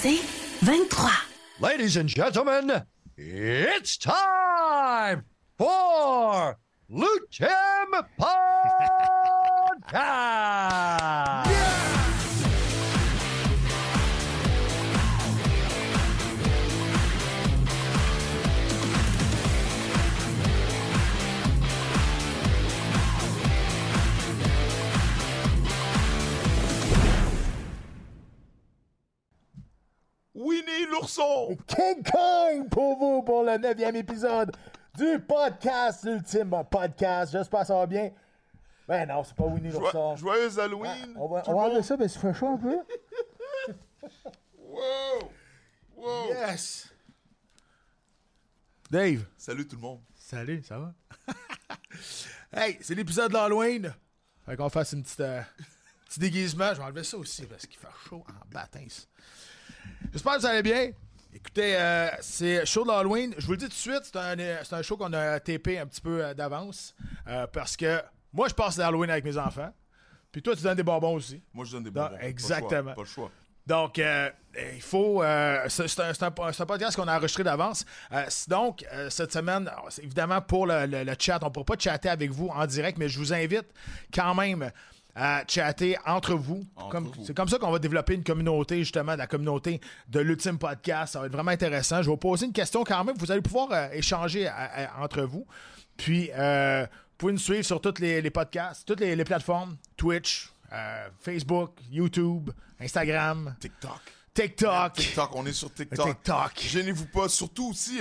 C'est 23. Ladies and gentlemen, it's time for Lutem Podcast! Winnie l'ourson! King Kong pour vous pour le neuvième épisode du podcast, l'ultime podcast. J'espère que ça va bien. Ben non, c'est pas Winnie l'ourson. Joyeux Halloween! On va, on va enlever ça, mais ça fait chaud un peu. Wow! Wow! Yes! Dave. Salut tout le monde. Salut, ça va? hey, c'est l'épisode d'Halloween. Fait qu'on fasse une petite, euh, petit déguisement. Je vais enlever ça aussi parce qu'il fait chaud en bâtins. J'espère que vous allez bien. Écoutez, euh, c'est show d'Halloween. Je vous le dis tout de suite, c'est un, c'est un show qu'on a tapé un petit peu euh, d'avance. euh, parce que moi, je passe l'Halloween avec mes enfants. Puis toi, tu donnes des bonbons aussi. Moi, je donne des bonbons. Pas le choix, exactement. Pas le choix. Donc, euh, il faut. euh, c'est c'est un, c'est un- c'est un podcast qu'on a enregistré d'avance. Euh, donc, cette semaine, évidemment pour le, le- le chat, on ne pourra pas chatter avec vous en direct, mais je vous invite quand même à chatter entre vous. C'est comme ça qu'on va développer une communauté, justement, la communauté de l'ultime podcast. Ça va être vraiment intéressant. Je vais vous poser une question quand même. Vous allez pouvoir euh, échanger à- à- entre vous. Puis, euh, vous pouvez nous suivre sur tous les, les podcasts, toutes les, les plateformes Twitch, euh, Facebook, YouTube, Instagram, TikTok. TikTok. TikTok, on est sur TikTok. TikTok. Gênez-vous pas. Surtout aussi,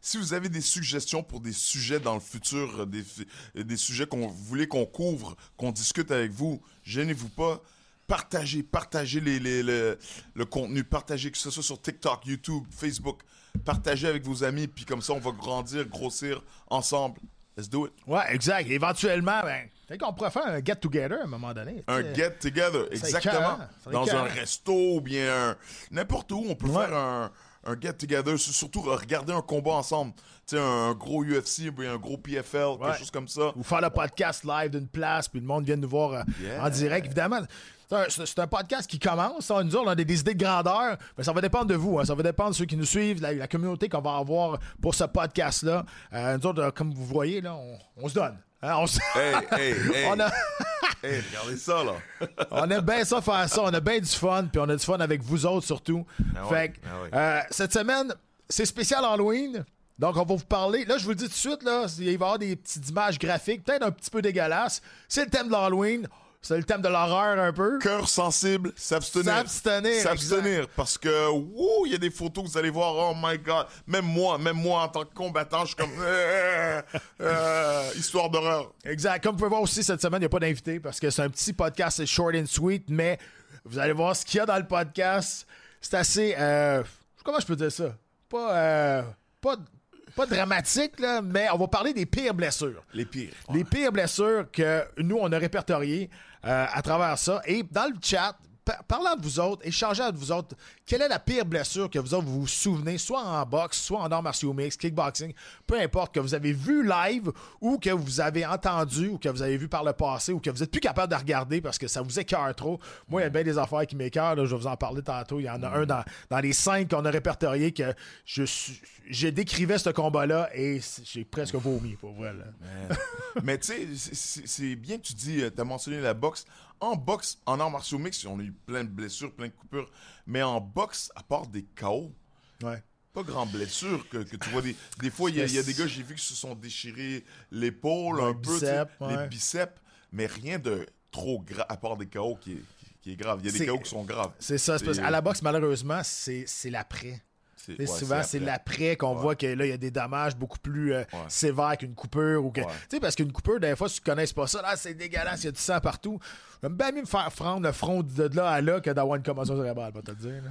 si vous avez des suggestions pour des sujets dans le futur, euh, des, sujets qu'on voulez qu'on couvre, qu'on discute avec vous, gênez-vous pas. Partagez, partagez les, les- le, le contenu, partagez que ce soit sur TikTok, YouTube, Facebook. Partagez avec vos amis, puis comme ça, on va grandir, grossir ensemble. Let's do it. Ouais, exact. Éventuellement, ben, peut-être qu'on pourrait faire un get-together à un moment donné. Un tu sais. get together, exactement. Dans un resto ou bien un- n'importe où, on peut Ouais. faire un, un get together. Surtout regarder un combat ensemble. Tu sais, un gros UFC un gros PFL, Ouais. quelque chose comme ça. Ou faire le podcast live d'une place, puis le monde vient nous voir euh, Yeah. en direct. Évidemment, c'est un, podcast qui commence. hein. Nous on a des, des idées de grandeur, mais ça va dépendre de vous. hein. Ça va dépendre de ceux qui nous suivent, la, la communauté qu'on va avoir pour ce podcast-là. Euh, nous autres, euh, comme vous voyez, là, on, on se donne. Hein, on, se- Hey, hey, hey. on a- Hey, regardez ça, là. on aime bien ça faire ça. On a bien du fun, puis on a du fun avec vous autres surtout. Ah fait que, ah ouais. euh, cette semaine, c'est spécial Halloween. Donc, on va vous parler. Là, je vous le dis tout de suite, là, il va y avoir des petites images graphiques, peut-être un petit peu dégueulasses. C'est le thème de l'Halloween. C'est le thème de l'horreur un peu. Cœur sensible, s'abstenir. S'abstenir, S'abstenir. Parce que, wouh, il y a des photos que vous allez voir, oh my god. Même moi, même moi, en tant que combattant, je suis comme, euh, euh, histoire d'horreur. Exact. Comme vous pouvez voir aussi, cette semaine, il n'y a pas d'invité parce que c'est un petit podcast, c'est short and sweet, mais vous allez voir ce qu'il y a dans le podcast. C'est assez. euh, comment je peux dire ça? Pas. pas, pas dramatique, là, mais on va parler des pires blessures. Les pires. Les pires blessures que nous, on a répertoriées euh, à travers ça. Et dans le chat, pa- parlant de vous autres, échangez avec vous autres, quelle est la pire blessure que vous autres vous vous souvenez, soit en boxe, soit en arts martiaux mix, kickboxing, peu importe, que vous avez vu live ou que vous avez entendu ou que vous avez vu par le passé ou que vous êtes plus capable de regarder parce que ça vous écœure trop. Moi, il y a bien des affaires qui m'écœurent, je vais vous en parler tantôt. Il y en a un dans, dans les cinq qu'on a répertoriés que je suis, j'ai décrivé ce combat-là et j'ai presque vomi, pour vrai. Là. Mais tu sais, c'est- bien que tu dis, tu as mentionné la boxe. En boxe, en arts martiaux mix, on a eu plein de blessures, plein de coupures. Mais en boxe, à part des KO, Ouais. pas grand blessure que, que tu vois. Des, des fois, il y, a- il y a des gars, j'ai vu qui se sont déchirés l'épaule un peu, ouais. les biceps, mais rien de trop grave, à part des KO qui est, qui, qui est grave. Il y a des KO qui sont graves. C'est ça. c'est parce qu'à la boxe, malheureusement, c'est l'après. Ouais, souvent, c'est après. l'après qu'on Ouais. voit que là, il y a des dommages beaucoup plus euh, Ouais. sévères qu'une coupure. ou que. Tu sais, parce qu'une coupure, des fois, si tu connais pas ça, là, c'est dégueulasse, il y a du sang partout. J'aime bien mieux me faire prendre le front de là à là que d'avoir une commotion cérébrale, pas te dire. là.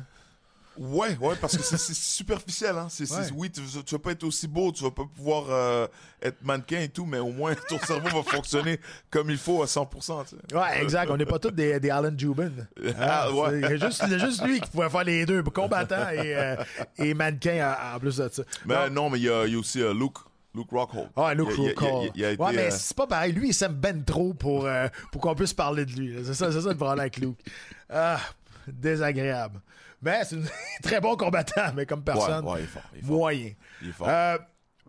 Ouais, ouais, parce que c'est- superficiel. Hein. C'est, c'est- Ouais. oui, tu, tu vas pas être aussi beau, tu vas pas pouvoir euh, être mannequin et tout, mais au moins ton cerveau va fonctionner comme il faut à 100%. Tu sais. Ouais, exact. On n'est pas tous des, des Alan Jubin. Ah, ouais. Il y, a juste, il y a juste lui qui pouvait faire les deux, combattant et, euh, et mannequin en, plus de ça. Mais non, mais il y a, il y a aussi euh, Luke, Luke Rockhold. Ah, Luke Rockhold. ouais, mais euh, c'est pas pareil. Lui, il s'aime ben trop pour, euh, pour qu'on puisse parler de lui. C'est ça, c'est ça le problème avec Luke. Ah, désagréable. Mais c'est un très bon combattant, mais comme personne, Ouais, ouais, il est fort. Il est fort. moyen. Il est fort. Euh,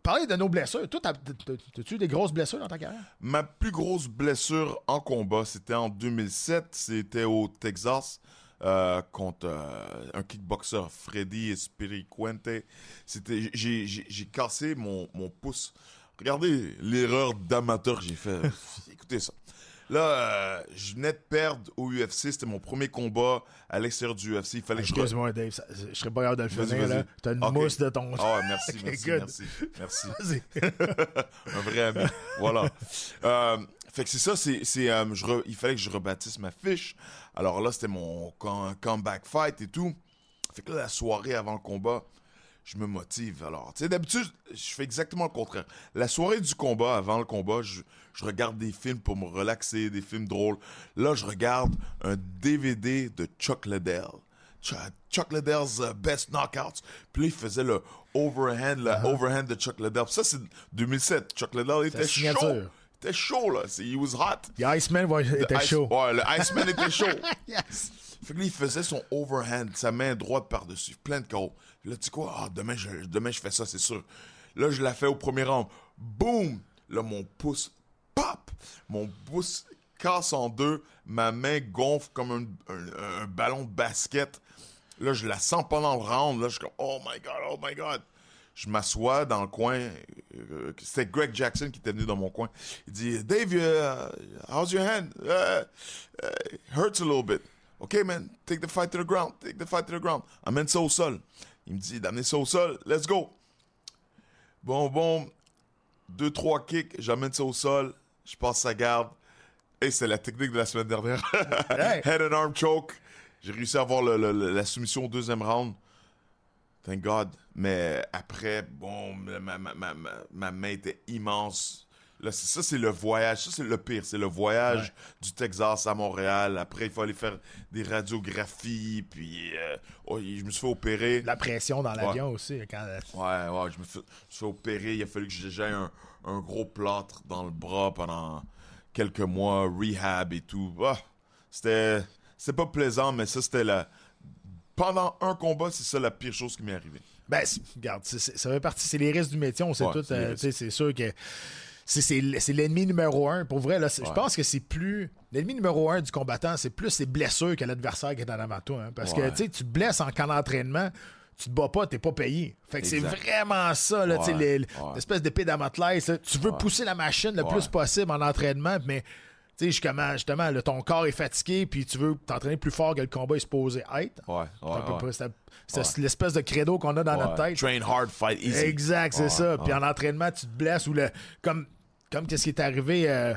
parler de nos blessures. Toi, t'as- t'as- t'as- as-tu eu des grosses blessures dans ta carrière? Ma plus grosse blessure en combat, c'était en 2007. C'était au Texas euh, contre euh, un kickboxer, Freddy Espiricuente. C'était, j'ai, j'ai, j'ai cassé mon, mon pouce. Regardez l'erreur d'amateur que j'ai fait. Écoutez ça. Là, euh, je venais de perdre au UFC. C'était mon premier combat à l'extérieur du UFC. Il fallait que je... re- Excuse-moi, Dave, ça- je serais pas capable de le finir. là. T'as une mousse de ton. Ah ouais, merci, merci, good. merci, merci. Vas-y. un vrai ami. Voilà. Euh, fait que c'est ça, c'est, c'est, euh, je re- il fallait que je rebâtisse ma fiche. Alors là, c'était mon com- comeback fight et tout. Fait que là, la soirée avant le combat, je me motive. Alors, tu sais, d'habitude, je fais exactement le contraire. La soirée du combat, avant le combat, je, je regarde des films pour me relaxer, des films drôles. Là, je regarde un DVD de Chuck Liddell. Ch- Chuck Liddell's uh, Best Knockouts. Puis là, il faisait le overhand, le overhand de Chuck Liddell. Puis ça, c'est 2007. Chuck Liddell était chaud. Il était chaud, là. He was hot. The Iceman ouais, était Ice- chaud. Ouais, le Iceman était chaud. Yes. Fait que il faisait son overhand, sa main droite par-dessus, plein de KO. Là, tu sais quoi? Ah, demain, je, demain, je fais ça, c'est sûr. Là, je la fais au premier round. Boum! Là, mon pouce, pop! Mon pouce casse en deux. Ma main gonfle comme un, un- ballon de basket. Là, je la sens pendant le round. Là, je suis comme, oh my God, oh my God. Je m'assois dans le coin. C'était Greg Jackson qui était venu dans mon coin. Il dit, Dave, uh, how's your hand? Uh, hurts a little bit. OK, man, take the fight to the ground. Take the fight to the ground. Amène ça au sol. Il me dit d'amener ça au sol. Let's go. Bon, bon. Deux, trois kicks. J'amène ça au sol. Je passe sa garde. Et c'est la technique de la semaine dernière. Head and arm choke. J'ai réussi à avoir le- le- le- la soumission au deuxième round. Thank God. Mais après, bon, ma, ma, ma, ma, ma main était immense. Là, c'est- ça, c'est le voyage. Ça, c'est le pire. C'est le voyage du Texas à Montréal. Après, il fallait faire des radiographies. Puis, euh, oh, je me suis fait opérer. La pression dans l'avion aussi. Quand... Ouais, ouais, je me suis fait opérer. Il a fallu que j'ai un, un gros plâtre dans le bras pendant quelques mois, rehab et tout. Ah, c'était, c'était pas plaisant, mais ça, c'était la. Pendant un combat, c'est ça la pire chose qui m'est arrivée. Ben, c'est- regarde, c'est- c'est- ça fait partie, c'est les risques du métier, on sait Ouais, tout. c'est euh, c'est sûr que c'est- l'ennemi numéro un. Pour vrai, là, je pense que c'est plus. L'ennemi numéro un du combattant, c'est plus ses blessures que l'adversaire qui est en avant toi. hein. parce que Ouais. tu sais, tu te blesses en camp d'entraînement. Tu te bats pas, t'es pas payé. Fait que c'est vraiment ça, là, tu sais, Ouais, les- ouais. l'espèce d'épée d'Amotlaïs. là. Tu veux pousser la machine le plus possible en entraînement, mais tu sais, justement, là, ton corps est fatigué, puis tu veux t'entraîner plus fort que le combat est supposé être. Ouais, ouais. c'est- l'espèce de credo qu'on a dans notre tête. Train hard, fight easy. Exact, c'est ça. Puis en entraînement, tu te blesses ou le. Comme, comme qu'est-ce qui est arrivé euh,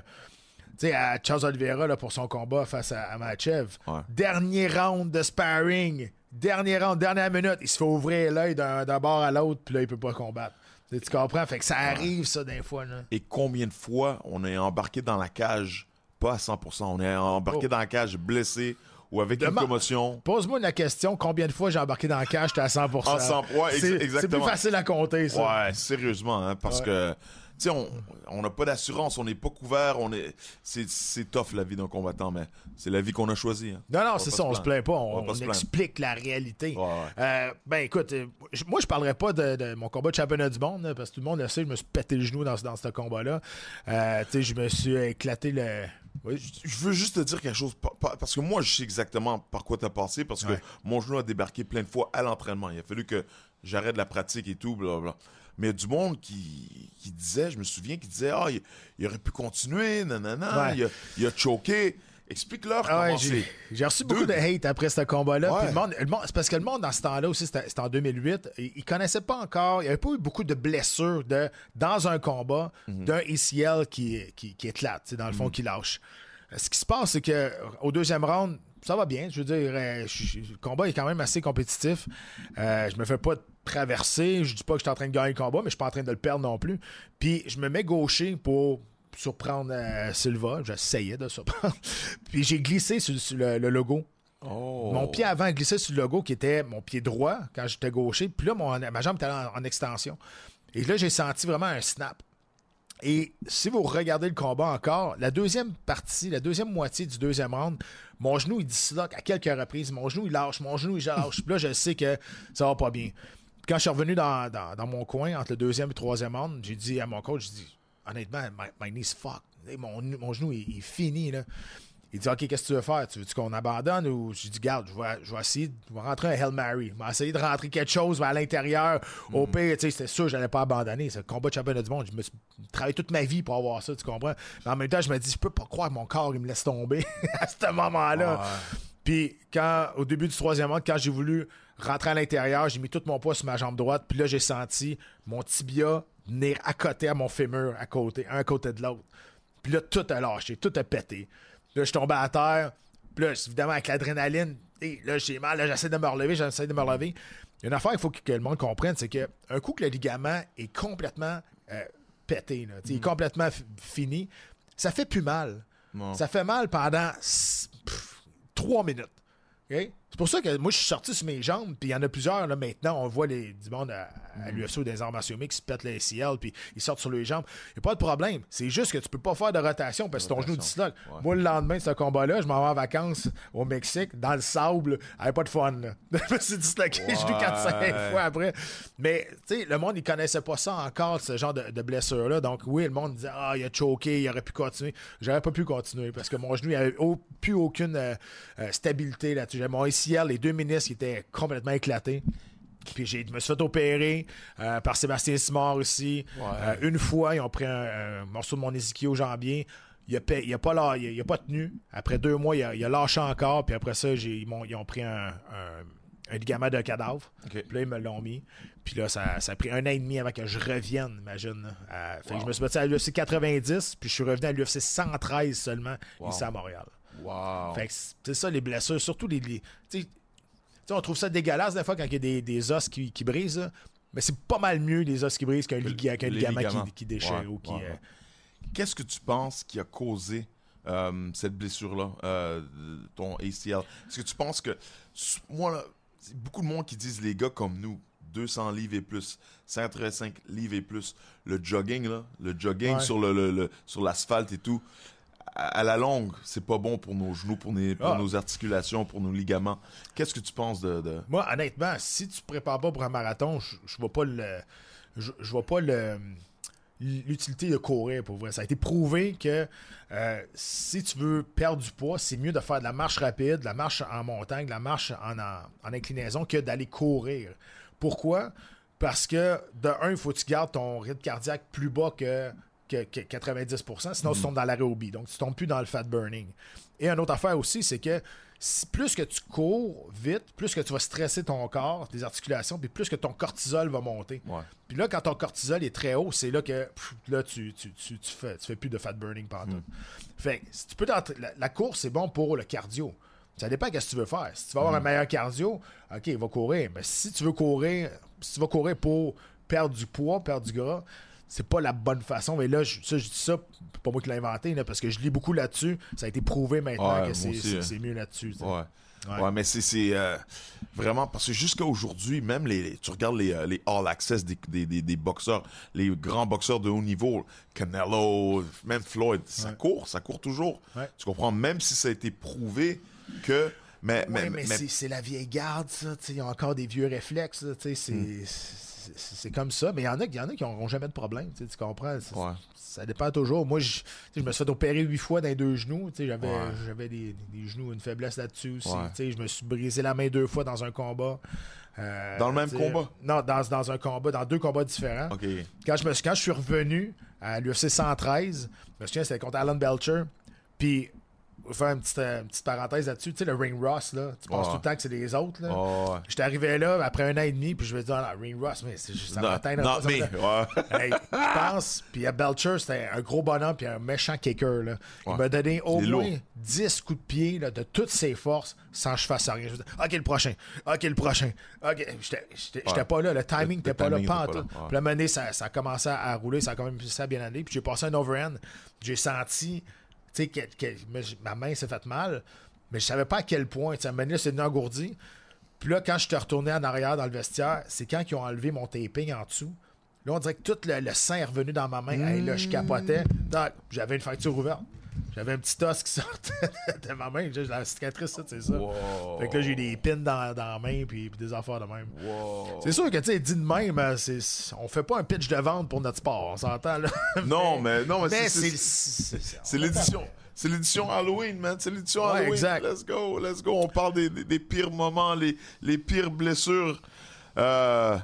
à Charles Oliveira là, pour son combat face à, à Machev. Ouais. Dernier round de sparring. Dernier round, dernière minute. Il se fait ouvrir l'œil d'un bord à l'autre, puis là, il peut pas combattre. Tu comprends? Fait que ça arrive, ça, des fois. Là. Et combien de fois on est embarqué dans la cage, pas à 100%, on est embarqué Oh. dans la cage blessé ou avec une commotion? Pose-moi la question combien de fois j'ai embarqué dans le cage, j'étais à 100%. En 100, ouais, ex- C'est- C'est plus exactement. facile à compter, ça. Ouais, sérieusement, hein, parce Ouais. que, sais, on n'a pas d'assurance, on n'est pas couvert, on est, c'est, c'est tough la vie d'un combattant, mais c'est la vie qu'on a choisie. hein. Non, On non, c'est ça, on se plaint pas, on, pas explique la réalité. Ouais, ouais. Euh, ben écoute, euh, je- moi je parlerai pas de, de mon combat de championnat du monde, là, parce que tout le monde le sait, je me suis pété le genou dans, ce- dans ce combat-là. Euh, tu sais, je me suis éclaté le. Oui, je- veux juste te dire quelque chose, pa- pa- parce que moi, je sais exactement par quoi t'as passé, parce que Ouais. mon genou a débarqué plein de fois à l'entraînement. Il a fallu que j'arrête la pratique et tout, blablabla. Mais il du monde qui, qui disait, je me souviens, qui disait, ah, il, il aurait pu continuer, nanana, Ouais. il, a, il a choqué. Explique-leur Ah ouais, comment j'ai reçu beaucoup de hate après ce combat-là. Ouais. Puis le monde- le monde- C'est parce que le monde, dans ce temps-là aussi, c'était en 2008, ils ils connaissaient pas encore, il n'y avait pas eu beaucoup de blessures de, dans un combat Mhm. d'un ACL qui, qui, qui éclate, dans le fond, qui lâche. Euh, Ce qui se passe, c'est que au deuxième round, ça va bien. Je veux dire, euh, je- je- le combat est quand même assez compétitif. Euh, je me fais pas traverser. Je dis pas que je suis en train de gagner le combat, mais je suis pas en train de le perdre non plus. Puis je me mets gaucher pour surprendre euh, Silva. J'essayais de surprendre. Puis j'ai glissé sur, sur le, le logo. Oh. Mon pied avant glissait sur le logo qui était mon pied droit quand j'étais gaucher. Puis là, mon- ma jambe était en, en extension. Et là, j'ai senti vraiment un snap. Et si vous regardez le combat encore, la deuxième partie, la deuxième moitié du deuxième round, mon genou il disloque à quelques reprises. Mon genou il lâche, mon genou il lâche. Puis là, je sais que ça va pas bien. Quand je suis revenu dans, dans- dans mon coin entre le deuxième et le troisième round, j'ai dit à mon coach, j'ai dit, honnêtement, my, my knee's fucked. Mon, mon genou il, il est fini. Là. Il dit, OK, qu'est-ce que tu veux faire? Tu veux-tu qu'on abandonne? Ou j'ai dit, garde, je vais, je vais essayer, je vais rentrer un Hail Mary. Je vais essayer de rentrer quelque chose à l'intérieur. Au pire, tu sais, c'était sûr, je n'allais pas abandonner. C'est le combat de championnat du monde. Je me suis travaillé toute ma vie pour avoir ça, tu comprends? Mais en même temps, je me dis, je peux pas croire que mon corps, il me laisse tomber à ce moment-là. Puis, quand, au début du troisième round, quand j'ai voulu rentrer à l'intérieur, j'ai mis tout mon poids sur ma jambe droite. Puis là, j'ai senti mon tibia venir à côté à mon fémur, à côté, un à côté de l'autre. Puis là, tout a lâché, tout a pété. Là, je suis tombé à terre. Puis là, évidemment, avec l'adrénaline, et là, j'ai mal, là, j'essaie de me relever, j'essaie de me relever. Il y a une affaire qu'il faut que, que le monde comprenne, c'est que un coup que le ligament est complètement euh, pété, là, il est complètement f- fini, ça fait plus mal. Ça fait mal pendant pff, trois minutes. OK? C'est pour ça que moi, je suis sorti sur mes jambes, puis il y en a plusieurs, là, maintenant, on voit les, du monde à, à l'UFC ou des arts martiaux mixtes qui se pètent les CL, puis ils sortent sur les jambes. Il n'y a pas de problème. C'est juste que tu peux pas faire de rotation parce que ton genou disloque. Ouais. Moi, le lendemain de ce combat-là, je m'en vais en vacances au Mexique, dans le sable, avec pas de fun. Là. je me suis disloqué genou 4-5 Ouais. fois après. Mais, tu sais, le monde, il connaissait pas ça encore, ce genre de, de blessure-là. Donc, oui, le monde disait, ah, il a choqué, il aurait pu continuer. J'aurais pas pu continuer parce que mon genou, il avait au- plus aucune euh, euh, stabilité là-dessus. Mon Les deux ministres, qui étaient complètement éclatés. Puis je me suis fait opérer euh, par Sébastien Simard aussi. Euh, une fois, ils ont pris un, un morceau de mon ischio jambier. Il a, pa- il a pas, la- il a, pas tenu. Après deux mois, il a, il a lâché encore. Puis après ça, ils, m'ont- ils ont pris un, un- un ligament de cadavre. Puis là, ils me l'ont mis. Puis là, ça, ça a pris un an et demi avant que je revienne, imagine. là. À- fait que je me suis battu à l'UFC 90, puis je suis revenu à l'UFC 113 seulement, ici à Montréal. Wow. Fait que c'est ça, les blessures, surtout les. les- on trouve ça dégueulasse des fois quand il y a des, des os qui, qui brisent, là. mais c'est pas mal mieux les os qui brisent qu'un ligament qui, qui déchire Ouais, ou qui. ouais, euh. Qu'est-ce que tu penses qui a causé euh, cette blessure-là, euh, ton ACL? Est-ce que tu penses que. Moi, là, c'est beaucoup de monde qui disent les gars comme nous, 200 livres et plus, 135 livres et plus, le jogging, là, le jogging Ouais. sur le, le- le- sur l'asphalte et tout, à la longue, c'est pas bon pour nos genoux, pour, nos- pour Ah. nos articulations, pour nos ligaments. Qu'est-ce que tu penses de. de- Moi, honnêtement, si tu te prépares pas pour un marathon, je, je vois pas le. Je, je vois pas le l'utilité de courir pour vrai. Ça a été prouvé que euh, si tu veux perdre du poids, c'est mieux de faire de la marche rapide, de la marche en montagne, de la marche en, en, en inclinaison que d'aller courir. Pourquoi? Parce que, de un, il faut que tu gardes ton rythme cardiaque plus bas que, que, que 90%, sinon tu tombes dans l'aérobie. Donc, tu tombes plus dans le fat burning. Et une autre affaire aussi, c'est que si- plus que tu cours vite, plus que tu vas stresser ton corps, tes articulations, puis plus que ton cortisol va monter. Ouais. Puis là, quand ton cortisol est très haut, c'est là que pff, là, tu, tu, tu, tu fais, tu fais plus de fat burning pendant. Fait que si tu peux la, la course, c'est bon pour le cardio. Ça dépend de ce que tu veux faire. Si tu veux avoir un meilleur cardio, OK, va courir. Mais si tu veux courir, si tu vas courir pour perdre du poids, perdre du gras, c'est pas la bonne façon. Mais là, je, ça, je dis ça, c'est pas moi qui l'ai inventé, là, parce que je lis beaucoup là-dessus. Ça a été prouvé maintenant Ouais, que c'est, aussi, c'est- hein. c'est mieux là-dessus. Ouais. Ouais. Mais c'est- c'est euh, vraiment parce que jusqu'à aujourd'hui, même les, tu regardes les, euh, les All Access des, des, des, des boxeurs, les grands boxeurs de haut niveau, Canelo, même Floyd, ça court, ça court toujours. Ouais. Tu comprends? Même si ça a été prouvé que. Mais, mais, Ouais, mais, mais- c'est, c'est la vieille garde, ça. sais, Ils ont encore des vieux réflexes. là, tu sais, C'est, Hmm. c'est, c'est comme ça. Mais il y en a, y en a qui n'auront jamais de problème. tu comprends? Ouais. Ça dépend toujours. Moi, je, me suis fait opérer huit fois dans les deux genoux. J'avais, Ouais. des, des genoux, une faiblesse là-dessus aussi. Ouais. Je me suis brisé la main deux fois dans un combat. Euh, Dans le même combat? Non, dans, dans un combat, dans deux combats différents. Quand je, me, suis- quand je suis revenu à l'UFC 113, je me souviens, c'était contre Alan Belcher. Puis, faire une petite, euh, une petite parenthèse là-dessus. Tu sais, le Ring Ross, là, tu penses tout le temps que c'est les autres. Là? Oh. J'étais arrivé là après un an et demi, puis je me dis, ah, Ring Ross, mais c'est juste ça m'atteint. non, mais. Ouais. Hey, je pense, puis à Belcher, c'était un gros bonhomme, puis un méchant kicker. Là. Il Ouais. m'a donné au moins lourd. 10 coups de pied là, de toutes ses forces sans que je fasse rien. Je me dis, OK, le prochain. OK, le prochain. OK, j'étais j'étais- j'étais Ouais. pas là. Le timing n'était pas là, pas pas là, ouais. Puis à un moment donné, ça, ça a commencé à rouler, ça a quand même ça a bien aller. Puis j'ai passé un overhand. J'ai senti, ma main s'est faite mal, mais je savais pas à quel point. Tu sais, donné, c'est devenu engourdi. Puis là, quand je suis retourné en arrière dans le vestiaire, c'est quand ils ont enlevé mon taping en dessous. Là, on dirait que tout le, le sang est revenu dans ma main. Là, je capotais. J'avais une fracture ouverte. J'avais un petit os qui sortait de ma main. J'ai la cicatrice, ça, c'est ça. Wow. Fait que là, j'ai des pins dans, dans la main puis, puis des affaires de même. Wow. C'est sûr que, tu sais, dit de même, euh, c'est, on fait pas un pitch de vente pour notre sport, on s'entend, là. Non, mais, non, mais, Mais c'est- l'édition. C'est l'édition Halloween, man. C'est l'édition Ouais, Halloween. exact. Let's go, let's go. On parle des, des- des pires moments, les, les pires blessures. Euh,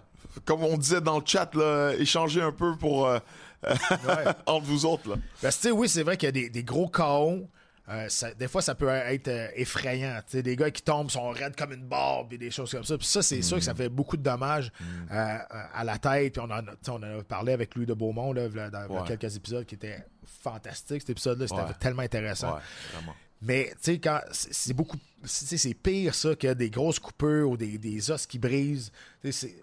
comme on disait dans le chat, là, échanger un peu pour euh, Ouais. entre vous autres. Là. Parce que, oui, c'est vrai qu'il y a des, des gros KO. euh, ça- des fois, ça peut être euh, effrayant. Des gars qui tombent sont raides comme une barbe et des choses comme ça. Puis ça, c'est sûr que ça fait beaucoup de dommages euh, à la tête. Puis on en, on en a parlé avec Louis de Beaumont là, dans, Ouais. quelques épisodes qui étaient fantastiques. Cet épisode-là, c'était Ouais. tellement intéressant. Ouais, vraiment. Mais tu sais, quand c'est beaucoup. c'est- pire ça que des grosses coupures ou des, des os qui brisent.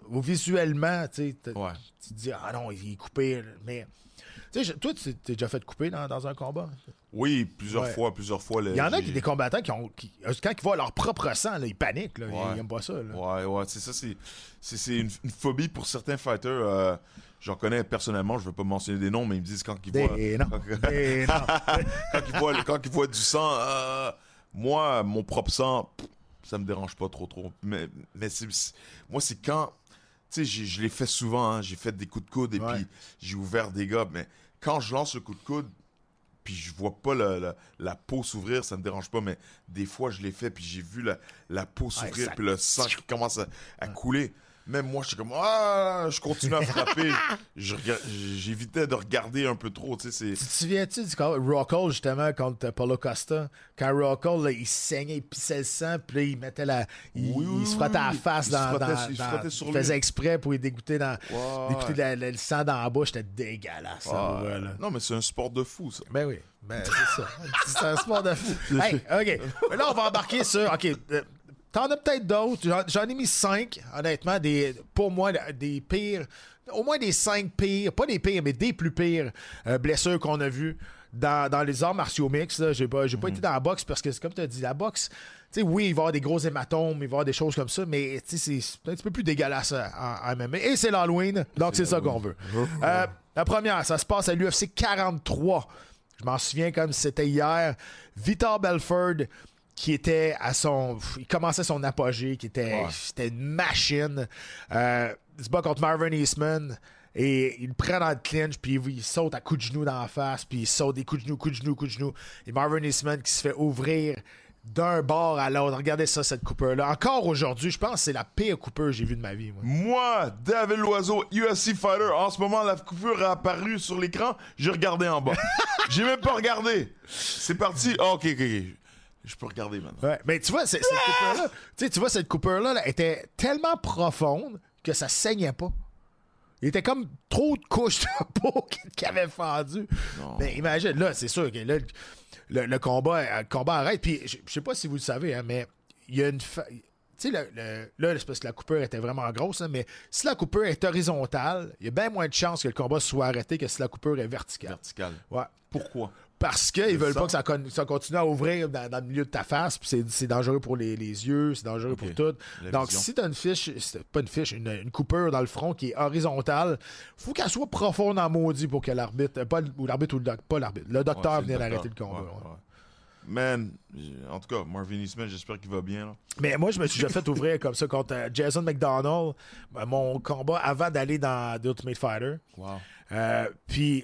Ou visuellement, tu Ouais. te dis, ah non, il est coupé. Mais. Je- toi, tu t'es déjà fait couper dans, dans un combat? Oui, plusieurs Ouais. fois, plusieurs fois. là, Il y en a qui des combattants qui ont. Qui, quand ils voient leur propre sang, là, ils paniquent. Là, Ouais. Ils n'aiment pas ça. Là. Ouais, ouais, c'est ça, c'est une, une phobie pour certains fighters. euh, j'en connais personnellement, je veux pas mentionner des noms, mais ils me disent quand ils voient, Des noms. quand, Des noms. quand ils voient, quand ils voient du sang, euh, moi, mon propre sang, ça me dérange pas trop, trop. Mais, mais moi, c'est quand, tu sais, je l'ai fait souvent, hein, j'ai fait des coups de coude et Ouais. puis j'ai ouvert des gars, mais quand je lance le coup de coude, puis je vois pas la, la- la peau s'ouvrir, ça me dérange pas, mais des fois je l'ai fait, puis j'ai vu la, la peau s'ouvrir, ça- puis le sang qui commence à, à couler. Même moi, je suis comme, ah, je continue à frapper. J'évitais de regarder un peu trop, tu sais, Tu te souviens-tu du Rockall, justement, contre Paulo Costa? Quand Rockall, là, il saignait, il pissait le sang, puis là, il mettait la. Il, Oui, il se frottait à la face Il se dans. frottait- dans- il se dans- frottait sur il lui. faisait exprès pour y dégoûter, dans, Ouais. dégoûter la- la- le sang dans la bouche. C'était dégueulasse, ça, là. non, mais c'est un sport de fou, ça. Ben oui. Ben, c'est ça. C'est un sport de fou. Hey, OK. Mais là, on va embarquer sur. OK. euh, T'en as peut-être d'autres. J'en- ai mis cinq, honnêtement, des, pour moi, des pires. Au moins des cinq pires, pas des pires, mais des plus pires euh, blessures qu'on a vues dans, dans les arts martiaux mix. J'ai pas, j'ai pas été dans la boxe parce que c'est comme tu as dit, la boxe, tu sais, oui, il va y avoir des gros hématomes, il va y avoir des choses comme ça, mais tu sais, c'est un petit peu plus dégueulasse euh, en, en MMA. Et c'est l'Halloween, donc c'est ça qu'on veut. Euh, la première, ça se passe à l'UFC 43. Je m'en souviens comme c'était hier. Vitor Belford, qui était à son. Il commençait son apogée, qui était, Ouais. c'était une machine. Euh, il se bat contre Marvin Eastman. Et il le prend dans le clinch, puis il saute à coups de genoux dans la face, puis il saute des coups de genoux, coups de genoux, coups de genoux. Et Marvin Eastman qui se fait ouvrir d'un bord à l'autre. Regardez ça, cette coupeur-là. Encore aujourd'hui, je pense que c'est la pire coupeur que j'ai vue de ma vie. moi. Moi, David Loiseau, UFC Fighter, en ce moment, la coupure est apparue sur l'écran, j'ai regardé en bas. j'ai même pas regardé. C'est parti. Ah, ok, ok, ok. Je peux regarder maintenant. Ouais, mais tu vois, cette coupeur-là, tu vois, cette coupeur-là là, était tellement profonde que ça saignait pas. Il était comme trop de couches de peau qui qui avait fendu. Mais imagine, là, c'est sûr que là, le, le combat, euh, le combat arrête. Puis, je je sais pas si vous le savez, hein, mais il y a une. fa- Tu sais, le- le- là, c'est parce que la coupure était vraiment grosse, hein, mais si la coupure est horizontale, il y a bien moins de chances que le combat soit arrêté que si la coupure est verticale. Vertical. Ouais. Pourquoi? Parce qu'ils veulent ça. pas que ça, con- ça continue à ouvrir dans, dans le milieu de ta face, puis c'est- dangereux pour les, les yeux, c'est dangereux pour tout. La Donc, vision. si tu as une fiche, pas une fiche, une, une coupure dans le front qui est horizontale, faut qu'elle soit profonde en maudit pour que l'arbitre, pas ou l'arbitre ou le doc, pas l'arbitre, le docteur Ouais, vienne le arrêter le combat. Ouais, ouais. ouais. Man, en tout cas, Marvin Eastman, j'espère qu'il va bien. Là. Mais moi, je me suis déjà fait ouvrir comme ça contre euh, Jason McDonald, euh, mon combat avant d'aller dans The Ultimate Fighter. Wow. Euh, puis,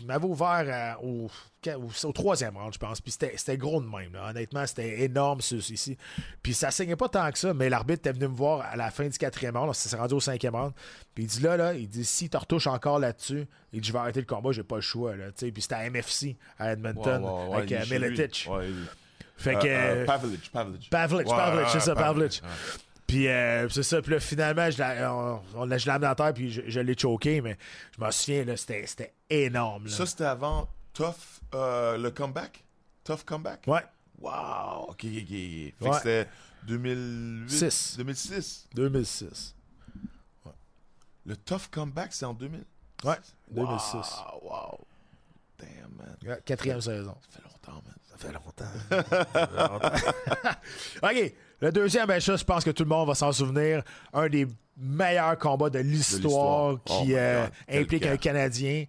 il m'avait ouvert au, au, au troisième round, je pense. Puis, c'était gros de même. là. Honnêtement, c'était énorme, ce- ici. Puis, ça saignait pas tant que ça, mais l'arbitre est venu me voir à la fin du quatrième round. Ça s'est rendu au cinquième round. Puis, il dit là, là, il dit si tu retouches encore là-dessus, il dit je vais arrêter le combat, j'ai pas le choix. Là, puis, c'était à MFC, à Edmonton, Ouais, ouais, ouais, avec euh, il- Fait Euh, que. Pavlich, Pavlich. Pavlich, Pavlich, c'est ça, Pavlich. Puis euh, c'est ça. Puis là, finalement, je l'ai- on, on l'a- je amené à terre, puis je, je l'ai choqué, mais je m'en souviens, là, c'était, c'était énorme. Là. Ça, c'était avant Tough, euh, le comeback? Tough comeback? ouais, Wow, ok, ok, ok. Fait Ouais. que c'était 2008? Six. 2006. 2006. Le Tough comeback, c'est en 2000? Ouais, 2006. Wow, wow. Damn, man. Ouais, quatrième saison. Ça fait longtemps, man. Ça fait longtemps. Ça fait longtemps. OK. Le deuxième, ben je pense que tout le monde va s'en souvenir. Un des meilleurs combats de l'histoire qui Oh euh, implique un Canadien.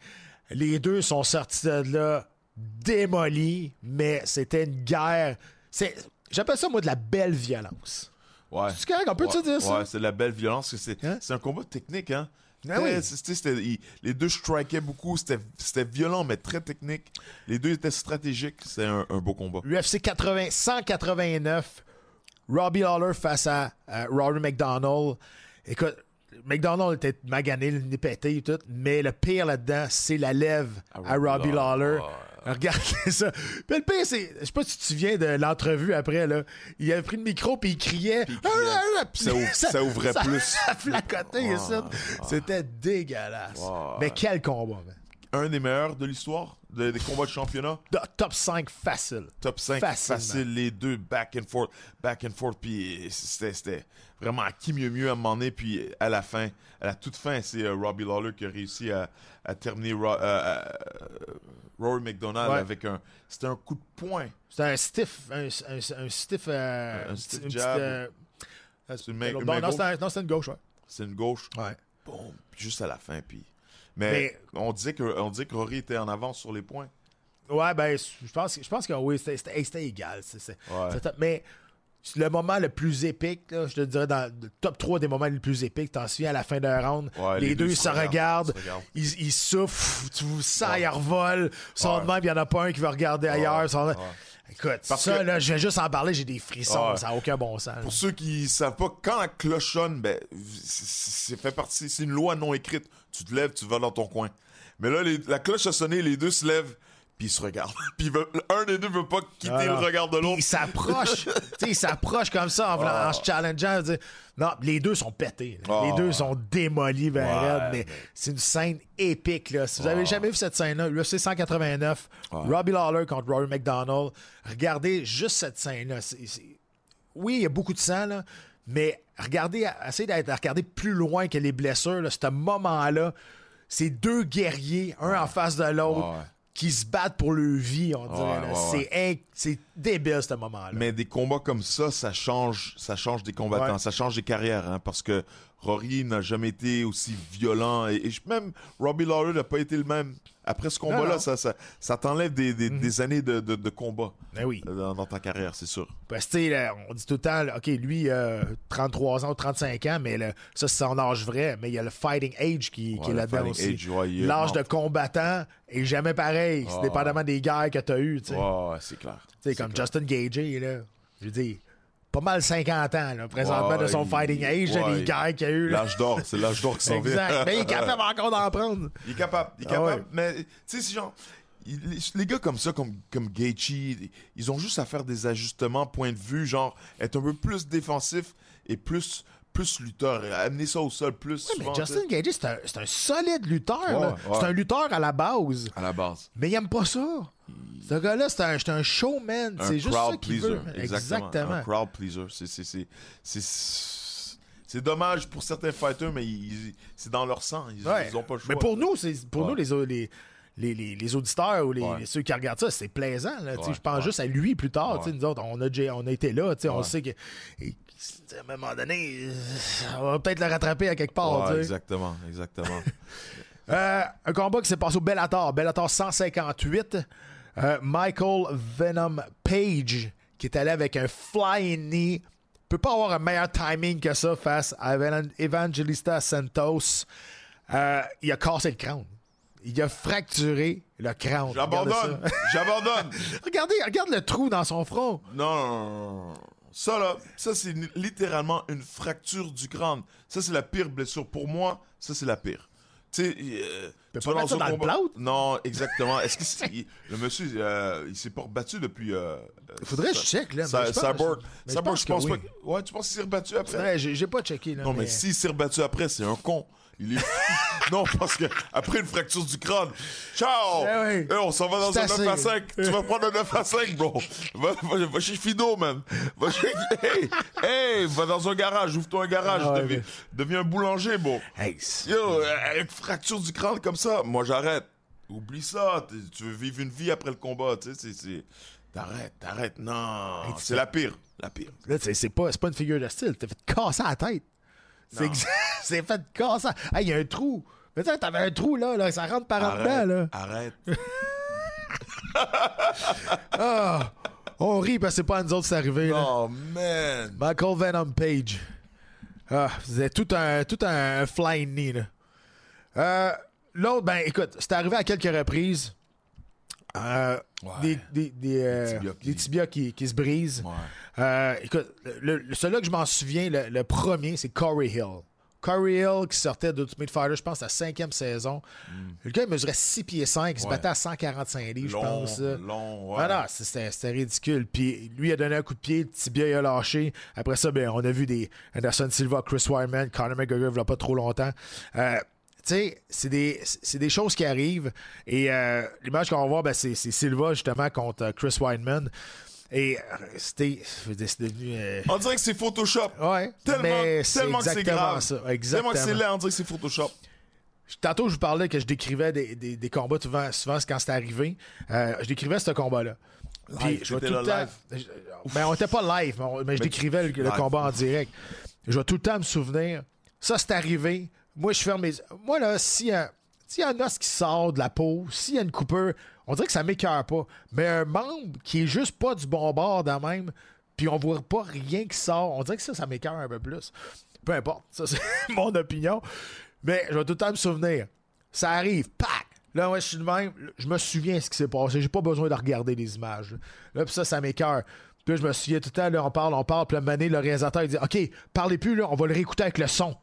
Les deux sont sortis de là démolis, mais c'était une guerre. C'est, j'appelle ça, moi, de la belle violence. Ouais. C'est correct, on peut ouais, dire ça? Ouais, c'est de la belle violence. que C'est Hein? c'est un combat technique, hein? Ah oui. Les deux stricaient beaucoup. C'était c'était violent, mais très technique. Les deux étaient stratégiques. C'est un, un beau combat. UFC 80, 189, Robbie Lawler face à, Rory McDonald. Écoute, McDonald était magané, le nez pété et tout, mais le pire là-dedans, c'est la lèvre à, À Robbie Robbie Lawler. Regardez ça. Puis le pire, c'est. Je sais pas si tu te souviens de l'entrevue après, là. Il avait pris le micro puis il criait. il criait. Ah, ah, ah, Ça ouvre- ça ouvrait plus. Ça flacotait. C'était dégueulasse. Mais quel combat, man. Un des meilleurs de l'histoire? De- des combats de championnat? Top 5 facile. Top 5 Facilement. facile, les deux back and forth, back and forth, puis c'était c'était vraiment à qui mieux mieux à un moment donné, puis à la fin, à la toute fin, c'est euh, Robbie Lawler qui a réussi à, à terminer Ro- euh, euh, Rory McDonald Ouais. avec un, c'était un coup de poing. C'est un stiff. Un, un- un stiff. euh, Un stiff petite, jab. C'est une main- non, non, c'est une gauche, ouais. C'est une gauche, Ouais. puis juste à la fin, puis. Mais, Mais- on disait que on disait que Rory était en avance sur les points. Ouais, ben, je pense, je pense que oui, c'était- égal. Ouais. c'était- mais le moment le plus épique, là, je te dirais dans le top 3 des moments les plus épiques, t'en souviens à la fin d'un round, Ouais, les, deux, se regardent, se regardent. ils, ils souffrent, tu vous sens, Ouais. ils revolent, sont de même, il y en a pas un qui va regarder ailleurs. sont-. Écoute, Parce ça, que- là, je vais juste en parler, j'ai des frissons, ça n'a aucun bon sens. là. Pour ceux qui savent pas, quand la cloche sonne, ben, c'est c'est fait partie, c'est une loi non écrite. Tu te lèves, tu vas dans ton coin. Mais là, les- la cloche a sonné, les deux se lèvent, puis ils se regardent. Puis un des deux veut pas quitter Ah, le regard de l'autre. Ils s'approchent. ils s'approchent comme ça en, se challengeant. dire, Non, les deux sont pétés. Les Ah. deux sont démolis vers Ouais, raide, mais mais- c'est une scène épique. Là. Si vous avez jamais vu cette scène-là, UFC 189, Robbie Lawler contre Rory McDonald, regardez juste cette scène-là. Oui, il y a beaucoup de sang, là, mais regardez, essayez d'être- de regarder plus loin que les blessures. Là, ce moment-là, c'est deux guerriers, un en face de l'autre, Ouais. qui se battent pour leur vie, on dirait. Ouais, c'est débile, ce moment-là. Mais des combats comme ça, ça change, ça change des combattants, ça change des carrières, hein, parce que Rory n'a jamais été aussi violent et, même Robbie Lawler n'a pas été le même. Après ce combat-là, ça, ça, ça t'enlève des, des, des années de, de, de combat Ben oui. dans, dans ta carrière, c'est sûr. Parce que, sais, là, on dit tout le temps, là, OK, lui, euh, 33 ans ou 35 ans, mais ça, c'est son âge vrai. Mais il y a le fighting age qui, est là-dedans aussi. ouais, L'âge de combattant est jamais pareil. C'est dépendamment des guerres que tu as eues. Ouais, c'est clair. Tu sais, comme Justin Gagey, là, je veux dire, pas mal 50 ans, là, présentement, Ouais, de son il- fighting age, ouais, les guerres qu'il y a eu. L'âge d'or, c'est l'âge d'or qui s'en vient. Exact. Mais il est capable encore d'en prendre. Il est capable, il est Ah capable. ouais. Mais, tu sais, c'est genre, les, les gars comme ça, comme, comme Gaethje, ils ont juste à faire des ajustements, point de vue, genre, être un peu plus défensif et plus, plus lutteur, amener ça au sol plus Mais souvent. Justin tu sais. Gagey, c'est un, c'est un solide lutteur. Ouais, ouais. C'est un lutteur à la base. À la base. Mais il aime pas ça. Ce gars-là, c'est un, c'est un showman. Un C'est juste ça qu'il veut. Exactement. Exactement. Un crowd pleaser. C'est- c'est- c'est- dommage pour certains fighters, mais ils- c'est dans leur sang. Ils, Ouais. ils ont pas le choix. Mais pour nous, c'est pour Ouais. nous les, les, les, les, les auditeurs ou les, Ouais. ceux qui regardent ça, c'est plaisant. Là, Ouais, je pense ouais. juste à lui plus tard. Ouais. Nous autres, on a, on a été là. On Ouais. sait que. À un moment donné, euh, on va peut-être le rattraper à quelque part. Ouais, exactement, exactement. Euh, un combat qui s'est passé au Bellator. Bellator 158. Euh, Michael Venom Page, qui est allé avec un flying knee. Peut pas avoir un meilleur timing que ça face à Evan- Evangelista Santos. Euh, il a cassé le crâne. Il a fracturé le crâne. J'abandonne, j'abandonne. Regardez, regarde le trou dans son front. Non, Ça, là, ça, c'est littéralement une fracture du crâne. Ça, c'est la pire blessure. Pour moi, ça, c'est la pire. Tu sais, euh, tu ça un dans le combat- plâtre? Non, exactement. Est-ce que le monsieur, euh, il s'est pas rebattu depuis. euh, Il faudrait que je check, là. ça- Cyborg, je pense que pas. Ouais, tu penses qu'il s'est rebattu après? J'ai j'ai pas checké. Là, Non, mais, s'il s'est rebattu après, c'est un con. Il est Non, parce que après une fracture du crâne, ciao! Eh oui. Eh, on s'en va dans un 9 à assez. 5. Tu vas prendre un 9 à 5, bro. Va, va- va chez Fido, man. Va chez. Hey, hey, va dans un garage. Ouvre-toi un garage. Ah deviens, deviens un boulanger, bro. Hey, c'est- Yo, une fracture du crâne comme ça, moi j'arrête. Oublie ça. Tu veux vivre une vie après le combat, tu sais. c'est- T'arrêtes, t'arrêtes. Non. Hey, C'est la pire. La pire. Là, c'est pas, pas une figure de style. T'as fait casser la tête. C'est fait casser. Hey, il y a un trou. Mais tu t'avais un trou, là, là, ça rentre par en dedans, Arrête, là. arrête. Ah, on rit parce que c'est pas à nous autres c'est arrivé, là. Oh, man. Michael Venom Page. Ah, c'est tout un, tout un flying knee, là. Euh, L'autre, ben, écoute, c'est arrivé à quelques reprises. Euh, Ouais. Des, des, des, euh, tibias qui- des tibias qui, qui se brisent. Ouais. Euh, écoute, le, le- celui-là que je m'en souviens, le, le premier, c'est Corey Hill. Corey Hill qui sortait d'Ultimate Fighter, je pense, à la cinquième saison. Le gars, il mesurait 6 pieds 5, il se Hmm. Ouais. battait à 145 livres, je pense. long, ouais. C'était ridicule. Puis lui, il a donné un coup de pied, le tibia, il a lâché. Après ça, ben, on a vu des Anderson Silva, Chris Wyman, Conor McGregor, il y a pas trop longtemps. Euh, sais, c'est des, c'est des choses qui arrivent. Et euh, l'image qu'on va voir, ben, c'est c'est Silva, justement, contre euh, Chris Wyman. Et c'était c'est devenu... euh, On dirait que c'est Photoshop. Ouais, Tellement, mais c'est tellement que c'est grave. ça. Tellement Exactement. que c'est laid, on dirait que c'est Photoshop. Tantôt, je vous parlais que je décrivais des, des, des combats souvent, souvent quand c'était arrivé. Euh, je décrivais ce combat-là. Puis, Live, je tout le temps. je- Ben, on n'était pas live, mais, on- mais je Mais décrivais le, le live. combat en direct. Je vais tout le temps me souvenir. Ça, c'est arrivé. Moi, je ferme mes. Moi, là, s'il y, a- s'il y a un os qui sort de la peau, s'il y a une coupure, on dirait que ça m'écœure pas. Mais un membre qui est juste pas du bon bord de même, puis on voit pas rien qui sort, on dirait que ça, ça m'écœure un peu plus. Peu importe. Ça, c'est mon opinion. Mais je vais tout le temps me souvenir. Ça arrive, pac! Là, moi, je suis de même. Je me souviens ce qui s'est passé. J'ai pas besoin de regarder les images. Là, Là, puis ça, ça m'écœure. Puis là, je me souviens tout le temps, là, on parle, on parle. Puis là, Mané, le réalisateur, il dit OK, parlez plus, là, on va le réécouter avec le son.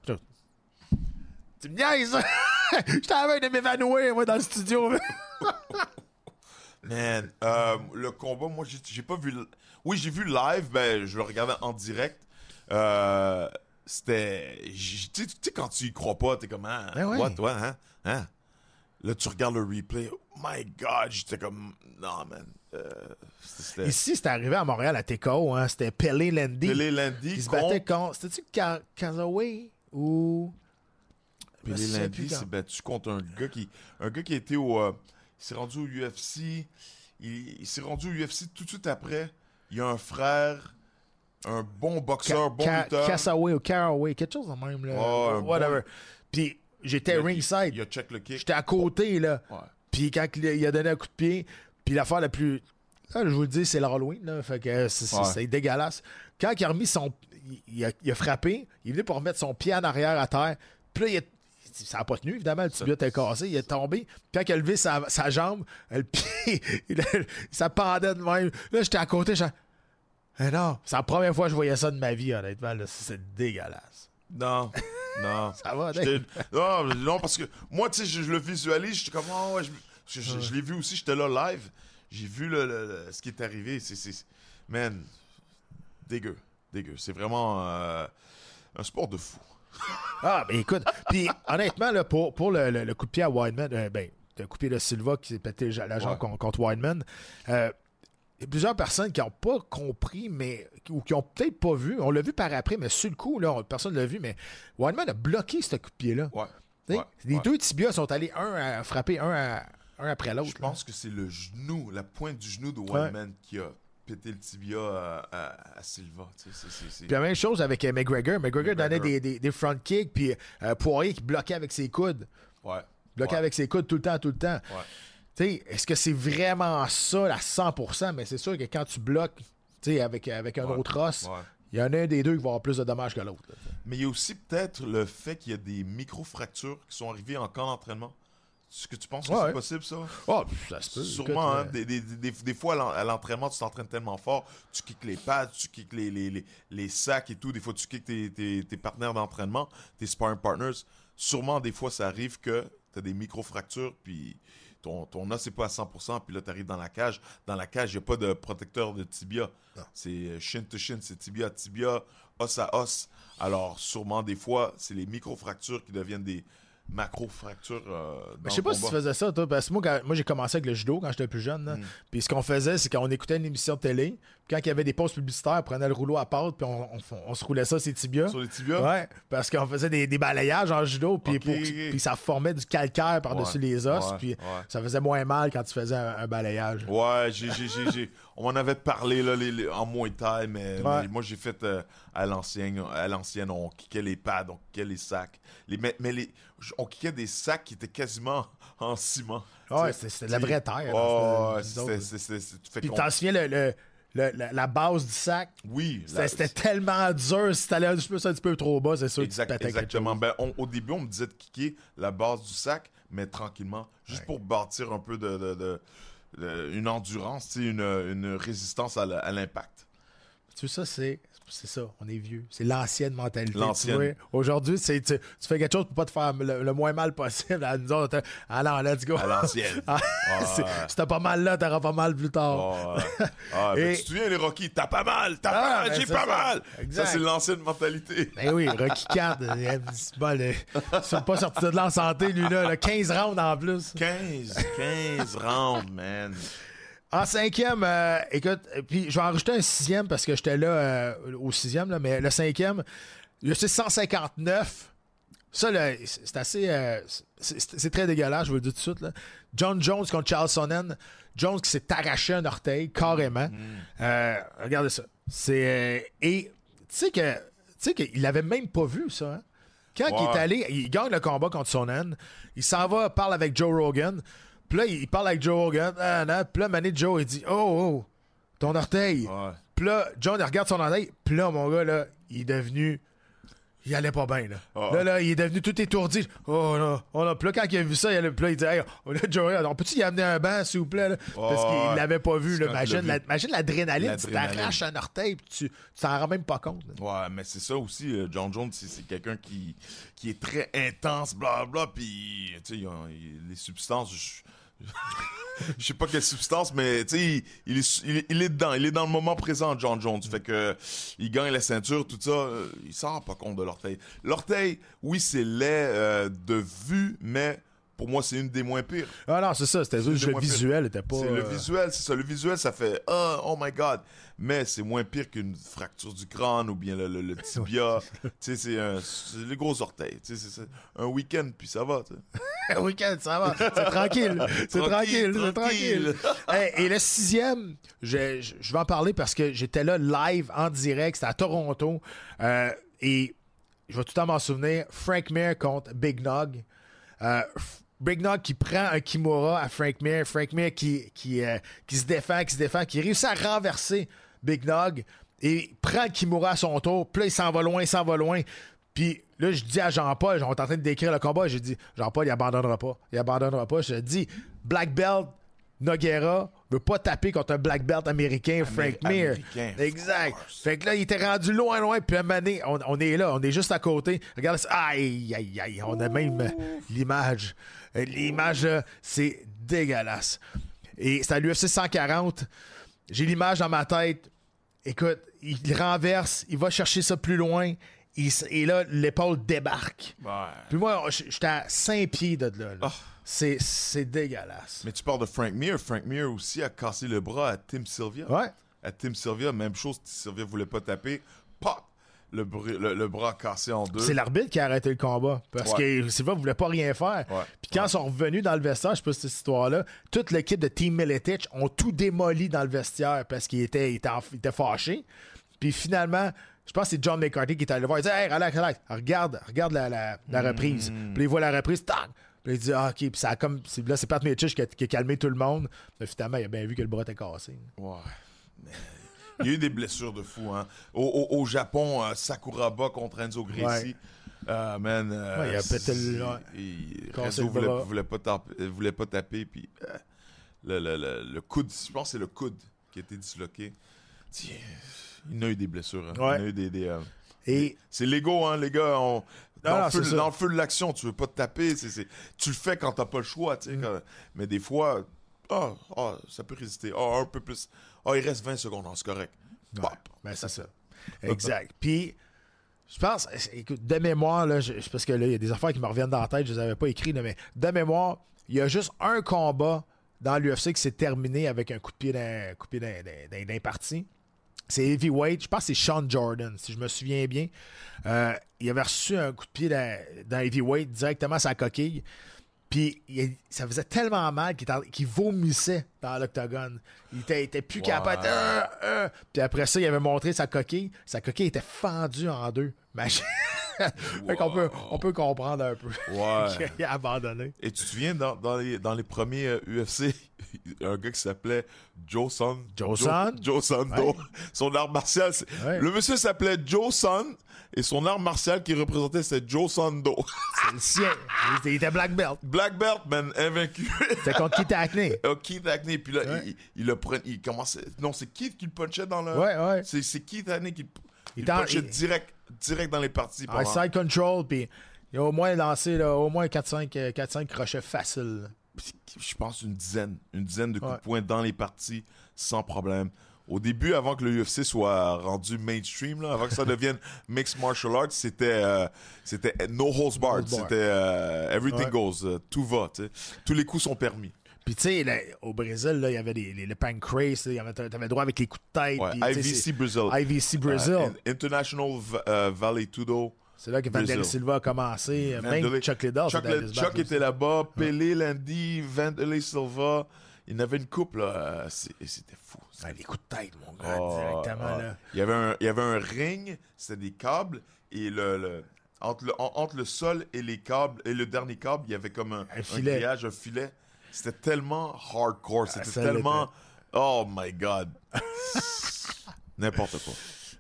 Tu me niaises! J'étais à de m'évanouir, moi, dans le studio. Man, euh, le combat, moi, j'ai pas vu. le- Oui, j'ai vu live, ben, je le regardais en direct. Euh, C'était. Tu sais- quand tu y crois pas, t'es comme. Ah, Ben ouais. What, toi, hein? Hein? Là, tu regardes le replay. Oh my god, j'étais comme. Non, man. Euh, C'était. Ici, c'était arrivé à Montréal, à TKO. Hein, c'était Pelé Landy. Pelé Landy qui se battait contre. C'était-tu Ka- Kazaway ou. Pelé Landy s'est battu contre un gars qui. Un gars qui était au. euh, il s'est rendu au UFC. Il, il s'est rendu au UFC tout de suite après. Il y a un frère. Un bon boxeur, bon lutteur. Kassaway ou Caraway, quelque chose de même. Là. Un Whatever. bon- Puis j'étais ringside. Il a check le kick. J'étais à côté, là. Ouais. Puis quand il a, donné un coup de pied, puis l'affaire la plus. Là, je vous le dis, c'est l'Halloween, là. Fait que c'est Ouais. dégueulasse. Quand il a remis son. Il, il a, il a frappé, il est venu pour remettre son pied en arrière à terre. Puis là, il a- ça n'a pas tenu, évidemment. Le tibia était cassé, il est tombé. Puis quand il a levé sa, sa jambe, le pied, il ça pendait de même. Là, j'étais à côté, j'étais. Eh non, c'est la première fois que je voyais ça de ma vie, honnêtement. C'est dégueulasse. Non, non. Ça va, non, non, parce que moi, tu sais, je, je le visualise, j'étais comme, oh, ouais, je, je- je- je l'ai vu aussi, j'étais là live, j'ai vu le, le- le- ce qui est arrivé, c'est, man, dégueu, dégueu, c'est vraiment euh, un sport de fou. Ah, ben écoute, puis honnêtement, là, pour, pour le, le- le coup de pied à Wideman, euh, ben, le coup de pied de Silva qui s'est pété la jambe Ouais. contre, Wideman, euh, il y a plusieurs personnes qui n'ont pas compris, mais ou qui ont peut-être pas vu. On l'a vu par après, mais sur le coup, là, on- personne ne l'a vu, mais Wideman a bloqué ce coup de pied-là. Ouais. Ouais, les ouais. deux tibias sont allés un à frapper un, à- un après l'autre. Je pense que c'est le genou, la pointe du genou de Wildman qui a pété le tibia à, à- à Silva. tu sais, c'est- c'est- c'est- Puis la même chose avec euh, McGregor. McGregor donnait des, des, des front kicks, puis euh, Poirier qui bloquait avec ses coudes. Ouais. Bloqué Ouais. avec ses coudes tout le temps, tout le temps. Ouais. Tu sais, est-ce que c'est vraiment ça à 100%? Mais c'est sûr que quand tu bloques tu sais, avec, avec un Ouais. autre os, il y en a un des deux qui va avoir plus de dommages que l'autre. là. Mais il y a aussi peut-être le fait qu'il y a des micro-fractures qui sont arrivées en camp d'entraînement. Est-ce que tu penses que Ouais, c'est ouais. possible, ça? Oh, ça se peut. Sûrement, hein, euh, des, des, des, des fois à l'en- à l'entraînement, tu t'entraînes tellement fort, tu kicks les pads, tu kicks les, les, les, les sacs et tout. Des fois, tu kicks tes, tes, tes partenaires d'entraînement, tes sparring partners. Sûrement, des fois, ça arrive que tu as des micro-fractures, puis ton, ton os n'est pas à 100%, puis là, tu arrives dans la cage. Dans la cage, il n'y a pas de protecteur de tibia. C'est euh, shin to shin, c'est tibia à tibia, os à os. Alors, sûrement, des fois, c'est les micro-fractures qui deviennent des macro-fractures euh, je sais pas si tu faisais ça, toi, parce que moi, quand- moi j'ai commencé avec le judo quand j'étais plus jeune. Mm. Puis ce qu'on faisait, c'est qu'on écoutait une émission de télé, puis quand il y avait des pauses publicitaires, on prenait le rouleau à pâte, puis on, on- on se roulait ça sur les tibias. Sur les tibias? Ouais, parce qu'on faisait des, des balayages en judo, puis, ça formait du calcaire par-dessus Ouais, les os, ouais, puis ouais. ça faisait moins mal quand tu faisais un, un balayage. Ouais, j'ai, j'ai, j'ai, j'ai- on m'en avait parlé là, les- les- en Muay Thai, mais, mais moi j'ai fait euh, à l'ancienne, à l'ancienne, on kickait les pads, on kickait les sacs. Les, mais, mais les, on kickait des sacs qui étaient quasiment en ciment. Ouais, Tu sais, c'était de la vraie terre. Oh, c'était- fait Puis t'en souviens, le, le- le- la, la base du sac, Oui, c'était tellement dur. Si t'allais un petit peu, un petit peu trop bas, c'est sûr Exact- que tu pétais quelque exactement. Ben, on- au début, on me disait de kicker la base du sac, mais tranquillement, juste Ouais. pour bâtir un peu de, de- de- de- une endurance, une, une résistance à l'impact. Tu sais, ça, c'est. C'est ça, on est vieux. C'est l'ancienne mentalité. Aujourd'hui, c'est tu, tu fais quelque chose pour pas te faire le, le moins mal possible. À nous autres, alors, let's go. À l'ancienne. Ah, t'as pas mal là, t'auras pas mal plus tard. Oh, euh, ah, Et- Tu te souviens, les Rocky, t'as pas mal, t'as Ah, pas mal, ben, j'ai pas ça. mal. Exact. Ça, c'est l'ancienne mentalité. Ben oui, Rocky 4, euh, c'est il sont pas sorti de en santé, lui, là. là, 15 rounds en plus. 15, 15 rounds, man. En cinquième, euh, écoute, euh, puis je vais en rajouter un sixième parce que j'étais là euh, au sixième, là, mais le cinquième, le 659, ça, là, c'est assez. euh, c'est très dégueulasse, je vous le dis tout de suite. Là. John Jones contre Charles Sonnen. Jones qui s'est arraché un orteil, carrément. Euh, regardez ça. C'est. et tu sais que. Tu sais qu'il l'avait même pas vu, ça. hein? Quand il est allé, il gagne le combat contre Sonnen. Il s'en va, parle avec Joe Rogan. Puis là, il parle avec Joe Rogan. Ah, non. Puis là, Mané Joe, il dit Oh, oh, ton orteil. Ouais. Puis là, John, il regarde son orteil. Puis là, mon gars, là, il est devenu. Il allait pas bien, là. Ah. Là, là, il est devenu tout étourdi. Oh, là. Oh, là. Puis là, quand il a vu ça, il, allait- puis là, il dit Hey, oh, là, Joe, Rogan, on peut-tu y amener un banc, s'il vous plaît, là? Parce qu'il l'avait pas vu, là. Imagine, la- l'adrénaline. Tu t'arraches un orteil, puis tu t'en rends même pas compte. là. Ouais, mais c'est ça aussi. euh, John Jones, c'est quelqu'un qui, qui est très intense, blablabla. Puis, tu sais, a- les substances. je- Je sais pas quelle substance, mais tu sais, il, est, dedans. Il est dans le moment présent, John Jones. Fait que il gagne la ceinture, tout ça. euh, il s'en rend pas compte de l'orteil. L'orteil, oui, c'est laid euh, de vue, mais pour moi, c'est une des moins pires. Ah non, c'est ça. C'était juste le visuel, était pas. C'est le euh, visuel, c'est ça. Le visuel, ça fait oh, oh my god. Mais c'est moins pire qu'une fracture du crâne ou bien le, le- le tibia. tu sais, c'est un- c'est les gros orteils. Tu sais, c'est un week-end, puis ça va. tu sais. Un week-end, ça va. C'est tranquille. C'est tranquille. C'est tranquille. Tranquille, Hey, et le sixième, je, je- je vais en parler parce que j'étais là live en direct. C'était à Toronto. Euh, et je vais tout le temps m'en souvenir. Frank Mir contre Big Nog. Euh, Big Nog qui prend un Kimura à Frank Mir. Frank Mir qui, euh, se défend, qui se défend, qui réussit à renverser Big Nog et prend Kimura à son tour. Puis là, il s'en va loin, il s'en va loin. Puis là, je dis à Jean-Paul, on est en train de décrire le combat, j'ai dit, Jean-Paul, il abandonnera pas. Il abandonnera pas. Je dis, Black Belt, Noguera veut pas taper contre un Black Belt américain, Frank Mir. Exact. Fait que là, il était rendu loin, loin. Puis à un moment donné, on, on est là, on est juste à côté. Regarde ça. Aïe, aïe, aïe. On a même euh, l'image. Euh, L'image, là, c'est dégueulasse. Et c'est à l'UFC 140. J'ai l'image dans ma tête. Écoute, il renverse, il va chercher ça plus loin. Il et là, l'épaule débarque. Ouais. Puis moi, j'étais à 5 pieds de là. là. Ah. C'est, c'est dégueulasse. Mais tu parles de Frank Mir. Frank Mir aussi a cassé le bras à Tim Sylvia. Ouais. À Tim Sylvia, même chose. Tim Sylvia voulait pas taper. Pop! Le, br- le, le bras cassé en deux. C'est l'arbitre qui a arrêté le combat. Parce Ouais. que Silva voulait pas rien faire. Ouais. Puis quand ils sont revenus dans le vestiaire, je sais pas si c'est cette histoire-là, toute l'équipe de Team Miletich ont tout démoli dans le vestiaire parce qu'ils étaient, ils étaient, en- ils étaient fâchés. Puis finalement, je pense que c'est John McCarthy qui est allé le voir. Il dit Hey, relax, relax, regarde, regarde la, la- la reprise. Puis il voit la reprise, tac! Puis il dit Ah, ok, puis ça a comme. c'est- Là, c'est Pat Mitchell qui a, qui a calmé tout le monde. Mais finalement, il a bien vu que le bras était cassé. Ouais. Il y a eu des blessures de fou. Hein. Au, au- au Japon, euh, Sakuraba contre Enzo Gracie. Ouais. Euh, man, euh, Ouais, il a pété le- il- le voulait, pas taper, voulait pas taper, puis euh, le, le- le- le coude, je pense que c'est le coude qui a été disloqué. Tiens, Il a eu des blessures. hein. Il a eu des, des, euh, Et c'est l'ego, hein, les gars. on- dans, Non, le feu, c'est ça. dans le feu de l'action, tu veux pas te taper. tu le fais quand t'as pas le choix. tu sais, Mm. quand- mais des fois, ah, ah, ça peut résister. Ah, un peu plus. Ah, il reste 20 secondes, c'est correct. Ouais, ben c'est ça. Exact. Puis, je pense, écoute, de mémoire, là, je- parce que là, il y a des affaires qui me reviennent dans la tête, je les avais pas écrites, mais de mémoire, il y a juste un combat dans l'UFC qui s'est terminé avec un coup de pied d'un coup de pied d'un parti. C'est heavyweight. Je pense que c'est Sean Jordan, si je me souviens bien. Euh, il avait reçu un coup de pied d'un d'un heavyweight directement à sa coquille. Puis il- ça faisait tellement mal qu'il vomissait dans l'octogone. Il était, plus capable. Euh, euh. Puis après ça, il avait montré sa coquille. Sa coquille était fendue en deux. Imagine. fait qu'on peut, on peut comprendre un peu Ouais. qu'il a abandonné. Et tu te souviens, dans, dans, les, dans les premiers euh, UFC, un gars qui s'appelait Joe Son. Joe Son? Joe Sando. Ouais. Son art martial. c'est- Ouais. Le monsieur s'appelait Joe Son et son art martial qui représentait c'était Joe Sando. C'est le sien. Il était, black belt. Black Belt, man, invaincu. C'était contre Keith Hackney. Euh, Keith Hackney. Puis là, Ouais. il, il le prenait. Il commençait. Non, c'est Keith qui le punchait dans le. Ouais, ouais. C'est, c'est Keith Hackney qui le, Il en- punchait direct, direct dans les parties. Side control. Puis il a au moins lancé là, au moins 4-5 euh, 4-5 crochets faciles. je pense une dizaine, une dizaine de coups Ouais. de poing dans les parties sans problème. Au début, avant que le UFC soit rendu mainstream, là, avant que ça devienne mixed martial arts, c'était euh, c'était no holds barred, c'était euh, everything Ouais. goes, euh, tout va, tous les coups sont permis. Puis tu sais, au Brésil, là, il y avait des, les, le pancrase, t'avais le droit avec les coups de tête. Ouais, IVC Brazil, IVC Brazil. Euh, In- International euh, Valley Tudo. c'est là que Vandel Brazil. Silva a commencé. Vandele- Même Chuck Liddell. Chuck, le- Chuck était là-bas, Pelé, Landy, Vandele Silva. Il y en avait une couple, là. euh, C'était fou. Ouais, les coups de tête, mon gars, Oh, directement. oh. Là. Il, y avait un, il y avait un ring, c'était des câbles, et le, le- entre, le, en- entre le sol et les câbles, et le dernier câble, il y avait comme un, Un filet. grillage, un filet. C'était tellement hardcore, c'était ça tellement... Oh my God. N'importe quoi.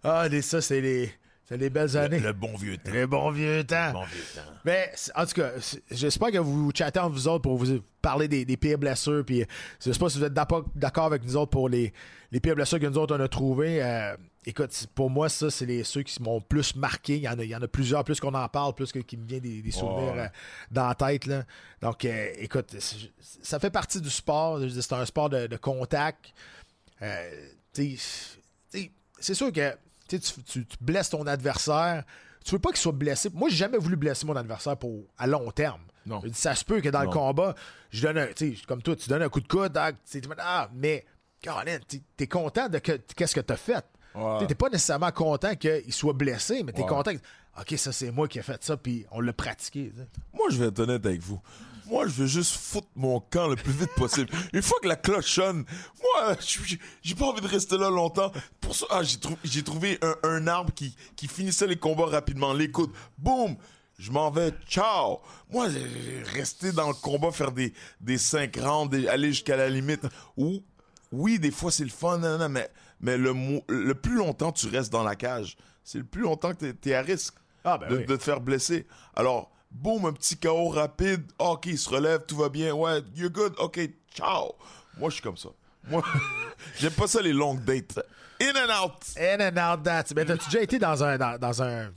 Ah, les, ça, c'est les, c'est les belles années. Le bon vieux temps. Les bons vieux temps. Bon vieux temps. Mais en tout cas, j'espère que vous chattez entre vous autres pour vous parler des, des pires blessures. Puis je sais pas si vous êtes d'accord d'accord avec nous autres pour les, les pires blessures que nous autres on a trouvées. Euh, écoute, pour moi, ça, c'est les ceux qui m'ont plus marqué. Il y en a, il y en a plusieurs, plus qu'on en parle, plus qu'il me vient des, des souvenirs euh, dans la tête. Là. Donc, euh, écoute, ça fait partie du sport. C'est un sport de, de contact. Euh, c'est sûr que tu, blesses ton adversaire. Tu veux pas qu'il soit blessé. Moi, j'ai jamais voulu blesser mon adversaire pour, à long terme. Non. Je dis, Ça se peut que dans le combat, je donne un, comme toi, tu donnes un coup de coude, ah, ah, mais, Caroline, t'es content de que- qu'est-ce que t'as fait? Ouais. Tu T'es pas nécessairement content qu'il soit blessé, mais t'es Ouais. content que, OK, ça c'est moi qui ai fait ça, puis on l'a pratiqué. Moi, je vais être honnête avec vous. Moi, je veux juste foutre mon camp le plus vite possible. Une fois que la cloche sonne, moi, j'ai pas envie de rester là longtemps. Pour ça, ah, j'ai trou- j'ai trouvé un, un arbre qui, qui finissait les combats rapidement. Les coudes, boum, je m'en vais, ciao. Moi, j'ai- rester dans le combat, faire des, des cinq rounds, aller jusqu'à la limite. Ou, oui, des fois, c'est le fun, mais, mais le, plus longtemps tu restes dans la cage, c'est le plus longtemps que t'es es à risque Ah, ben de, oui. de te faire blesser. Alors, boum, un petit KO rapide. Ok, il se relève, tout va bien. Ouais, you're good. Ok, ciao. Moi, je suis comme ça. Moi, j'aime pas ça les longues dates. In and out. In and out that. Mais t'as-tu déjà été dans un dans, dans un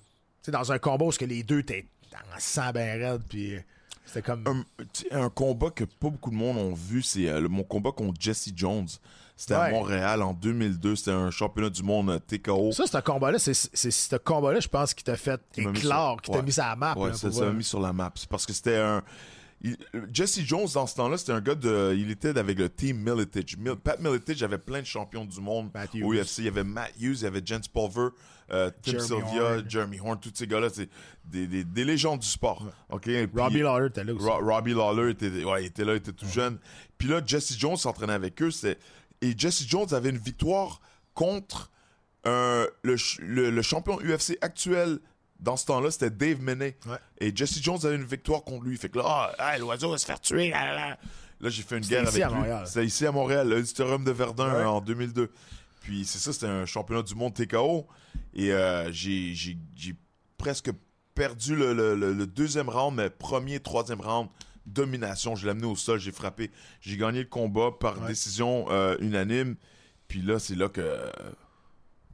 tu dans un combat où que les deux étaient en sang ben raide puis euh, c'était comme Un, tu sais, un combat que pas beaucoup de monde ont vu, c'est euh, mon combat contre Jesse Jones. C'était à. Montréal en 2002. C'était un championnat du monde euh, TKO. ça c'est un combat là c'est ce combat là je pense qui t'a fait éclore sur- qui t'a mis sur la map Ouais, là, ça m'a mis sur la map. C'est parce que c'était un. il- Jesse Jones, dans ce temps-là, c'était un gars de. Il était avec le team Militich. Mil- Pat Militich avait plein de champions du monde au. UFC. Il y avait Matt Hughes, il y avait Jens Pulver, euh, Tim Jeremy Sylvia, Horn. Jeremy Horn, tous ces gars-là, c'est des, des, des légendes du sport. OK? Puis- Robbie Lawler était là aussi. Ro- Robbie Lawler était, ouais, il était là, il était tout jeune. Puis là, Jesse Jones s'entraînait avec eux. c'est- Et Jesse Jones avait une victoire contre euh, le, ch- le- le champion UFC actuel dans ce temps-là, c'était Dave. Ouais. Et Jesse Jones avait une victoire contre lui. Fait que là, ah, l'oiseau va se faire tuer. Là, là, là. Là, j'ai fait une guerre avec lui. C'était ici à Montréal, l'Auditorium de Verdun Ouais. en 2002. Puis c'est ça, c'était un championnat du monde TKO. Et euh, j'ai presque perdu le- le deuxième round, mais premier, troisième round, domination. Je l'ai amené au sol, j'ai frappé. J'ai gagné le combat par Ouais. décision euh, unanime. Puis là, c'est là que euh,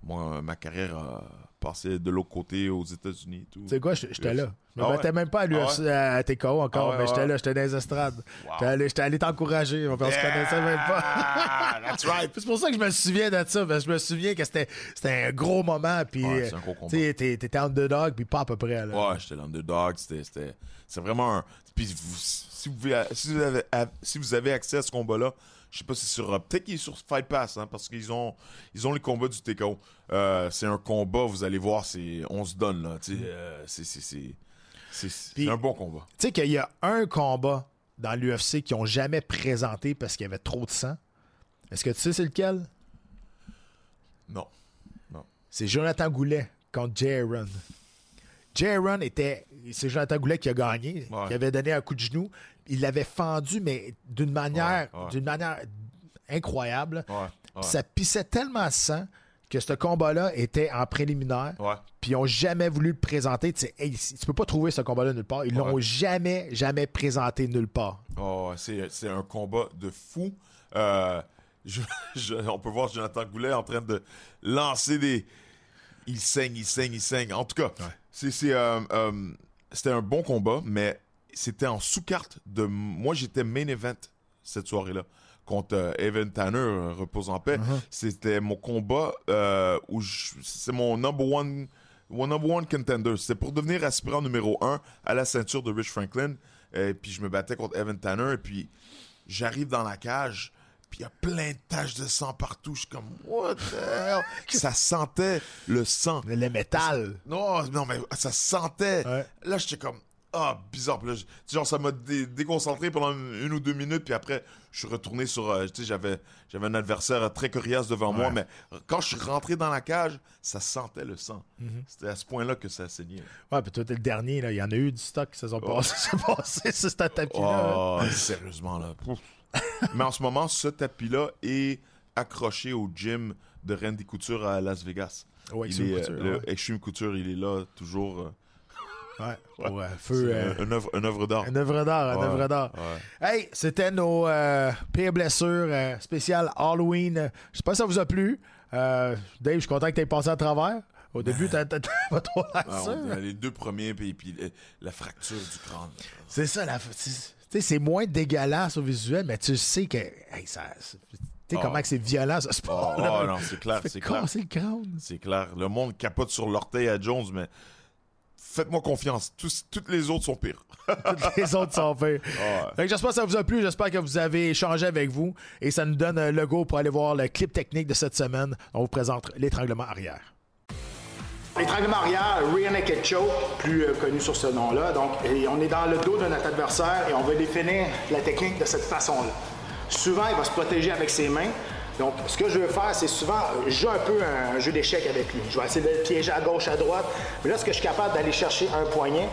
moi, ma carrière a passé de l'autre côté aux États-Unis. tout. Tu sais quoi, j'étais là. Je me Ah ouais? même pas à l'UFC à TKO encore, Ah ouais, mais j'étais là, j'étais dans les estrades. Wow. J'étais allé, j'étais allé t'encourager, on se connaissait même pas. Ah, that's right. C'est pour ça que je me souviens de ça, parce que je me souviens que c'était, c'était un gros moment, puis Ouais, c'est un gros combat. tu t'étais underdog, puis pas à peu près. Là. Ouais, j'étais l'underdog. C'était, c'était, c'est vraiment un. Puis vous- si, vous, si, vous avez, si vous avez accès à ce combat-là, je sais pas si c'est sur. Peut-être qu'il est sur Fight Pass, hein, parce qu'ils ont, ils ont les combats du TKO. Euh, c'est un combat, vous allez voir, c'est, on se donne, là. sais, euh, c'est, un bon combat. Tu sais qu'il y a un combat dans l'UFC qu'ils n'ont jamais présenté parce qu'il y avait trop de sang. Est-ce que tu sais c'est lequel? Non. C'est Jonathan Goulet contre. Jay Aaron était. C'est Jonathan Goulet qui a gagné, Ouais. qui avait donné un coup de genou. Il l'avait fendu, mais d'une manière, Ouais, ouais. d'une manière incroyable. Ouais. Ça pissait tellement de sang que ce combat-là était en préliminaire. Puis ils n'ont jamais voulu le présenter. Tu hey, tu peux pas trouver ce combat-là nulle part. Ils l'ont jamais, jamais présenté nulle part. Oh, c'est, un combat de fou. Euh, je- je- on peut voir Jonathan Goulet en train de lancer des. Il saigne, il saigne, il saigne. En tout cas, c'est, euh, euh, c'était un bon combat, mais c'était en sous-carte de. Moi, j'étais main event cette soirée-là contre euh, Evan Tanner, euh, repose en paix. C'était mon combat euh, où c'est mon number one. Mon number one contender. C'était pour devenir aspirant numéro un à la ceinture de Rich Franklin. Et puis je me battais contre Evan Tanner. Et puis j'arrive dans la cage. Puis il y a plein de taches de sang partout. Je suis comme, what the hell? Ça sentait le sang. Le métal. Non, non, mais ça sentait. Ouais. Là, j'étais comme, ah, bizarre. Puis là, genre, ça m'a dé- déconcentré pendant une, une ou deux minutes. Puis après, je suis retourné sur. euh, tu sais, j'avais, j'avais un adversaire très coriace devant moi. Mais quand je suis rentré dans la cage, ça sentait le sang. Mm-hmm. C'était à ce point-là que ça saignait. Ouais, puis toi, t'es le dernier. Là. Il y en a eu du stock qui se sont passés, sont passés sur ce tapis-là. Oh, sérieusement, là. Mais en ce moment, ce tapis-là est accroché au gym de Randy Couture à Las Vegas. Ouais, il Extreme est, Couture, euh, le ouais. Extreme Couture, il est là, toujours. euh, Ouais, ouais, feu. c'est euh, un- une, œuvre, une œuvre d'art. Une œuvre d'art, une œuvre d'art. Hey, c'était nos euh, pires blessures euh, spéciales Halloween. Je sais pas si ça vous a plu. Euh, Dave, je suis content que tu aies passé à travers. Au début, t'as t'as- t'as pas trop l'air Ah, les deux premiers, puis, puis la fracture du crâne. C'est ça, la, c'est- moins dégueulasse au visuel, mais tu sais que. Hey, ça, tu sais Ah. comment que c'est violent, ce sport. oh, non, c'est clair, c'est clair. casser le crâne. C'est clair. Le monde capote sur l'orteil à Jones, mais faites-moi confiance. Tous, toutes les autres sont pires. Toutes les autres sont que J'espère que ça vous a plu. J'espère que vous avez échangé avec vous. Et ça nous donne un logo pour aller voir le clip technique de cette semaine. On vous présente l'étranglement arrière. L'étranglement arrière, rear naked choke, plus euh, connu sur ce nom-là. Donc, et on est dans le dos de notre adversaire et on va définir la technique de cette façon-là. Souvent, il va se protéger avec ses mains. Donc, ce que je veux faire, c'est souvent, euh, je joue un peu un jeu d'échecs avec lui. Je vais essayer de le piéger à gauche, à droite. Mais là, ce que je suis capable d'aller chercher un poignet,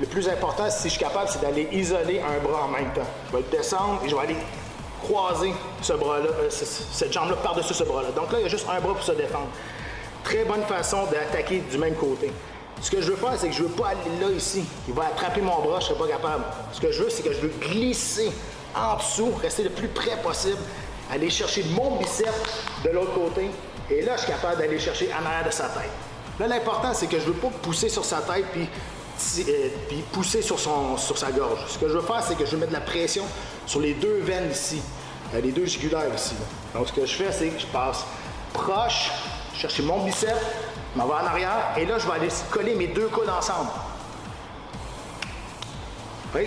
le plus important, si je suis capable, c'est d'aller isoler un bras en même temps. Je vais le descendre et je vais aller croiser ce bras-là, euh, ce- ce- cette jambe-là par-dessus ce bras-là. Donc là, il y a juste un bras pour se défendre. Très bonne façon d'attaquer du même côté. Ce que je veux faire, c'est que je veux pas aller là, ici. Il va attraper mon bras, je serai pas capable. Ce que je veux, c'est que je veux glisser en dessous, rester le plus près possible, aller chercher mon biceps de l'autre côté. Et là, je suis capable d'aller chercher en arrière de sa tête. Là, l'important, c'est que je veux pas pousser sur sa tête puis, euh, puis pousser sur, son, sur sa gorge. Ce que je veux faire, c'est que je veux mettre de la pression sur les deux veines ici, euh, les deux jugulaires ici. Donc, ce que je fais, c'est que je passe proche, chercher mon biceps, m'en vais en arrière, et là, je vais aller coller mes deux coudes ensemble.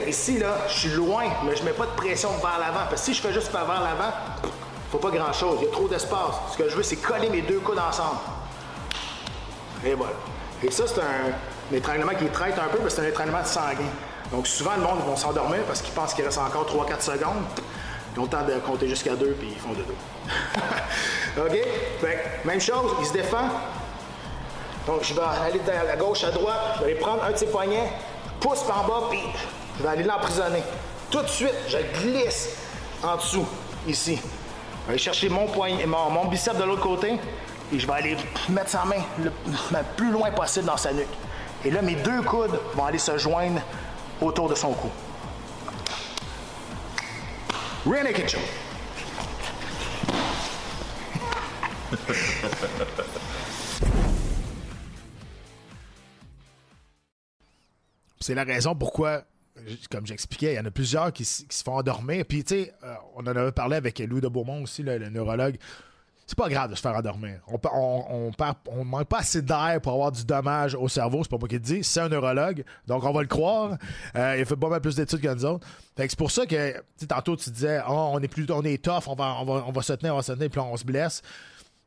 Ici, là, je suis loin, mais je mets pas de pression vers l'avant. Parce que si je fais juste vers l'avant, faut pas grand-chose. Il y a trop d'espace. Ce que je veux, c'est coller mes deux coudes ensemble. Et voilà. Et ça, c'est un, étranglement qui traite un peu, parce que c'est un étranglement sanguin. Donc, souvent, le monde vont s'endormir parce qu'ils pensent qu'il reste encore 3-4 secondes. Ils ont le temps de compter jusqu'à deux, puis ils font de dos. OK? Fait même chose, il se défend. Donc, je vais aller de la gauche à droite, je vais aller prendre un de ses poignets, pousse par en bas, puis je vais aller l'emprisonner. Tout de suite, je glisse en dessous, ici. Je vais aller chercher mon, poignet, mon, mon biceps de l'autre côté, et je vais aller mettre sa main le, le plus loin possible dans sa nuque. Et là, mes deux coudes vont aller se joindre autour de son cou. Rear naked choke. C'est la raison pourquoi, comme j'expliquais, il y en a plusieurs qui, se font endormir. Puis, tu sais, euh, on en avait parlé avec Louis de Beaumont aussi, le, neurologue. C'est pas grave de se faire endormir. On, on, on, perd- on manque pas assez d'air pour avoir du dommage au cerveau. C'est pas moi qui le dis. C'est un neurologue. Donc, on va le croire. Euh, il fait pas mal plus d'études que nous autres. Fait que c'est pour ça que, tu tantôt, tu disais, Ah, on est plus, on est tough, on va, on va, on va se tenir, on va se tenir, puis on se blesse.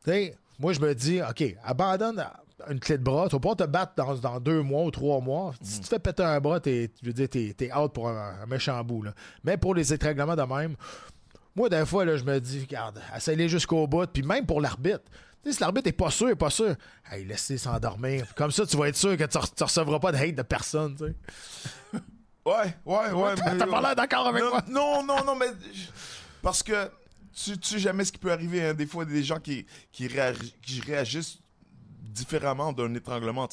Tu sais, moi, je me dis, OK, abandonne, une clé de bras. Tu vas pouvoir te battre dans, dans deux mois ou trois mois. Si tu te fais péter un bras, t'es, je veux dire, t'es, t'es out pour un, un méchant bout. là. Mais pour les étranglements de même, moi, des fois, là, je me dis, regarde, essaye-les jusqu'au bout. Puis même pour l'arbitre. Tu sais, si l'arbitre est pas sûr, est pas sûr, hey, laissez s'endormir. Comme ça, tu vas être sûr que tu, re- tu recevras pas de hate de personne. tu. Ouais, ouais, ouais. T'as pas l'air d'accord avec non, moi? Non, non, non, mais. Parce que tu, tu sais jamais ce qui peut arriver. hein. Des fois, des gens qui, qui, qui réagissent différemment d'un étranglement.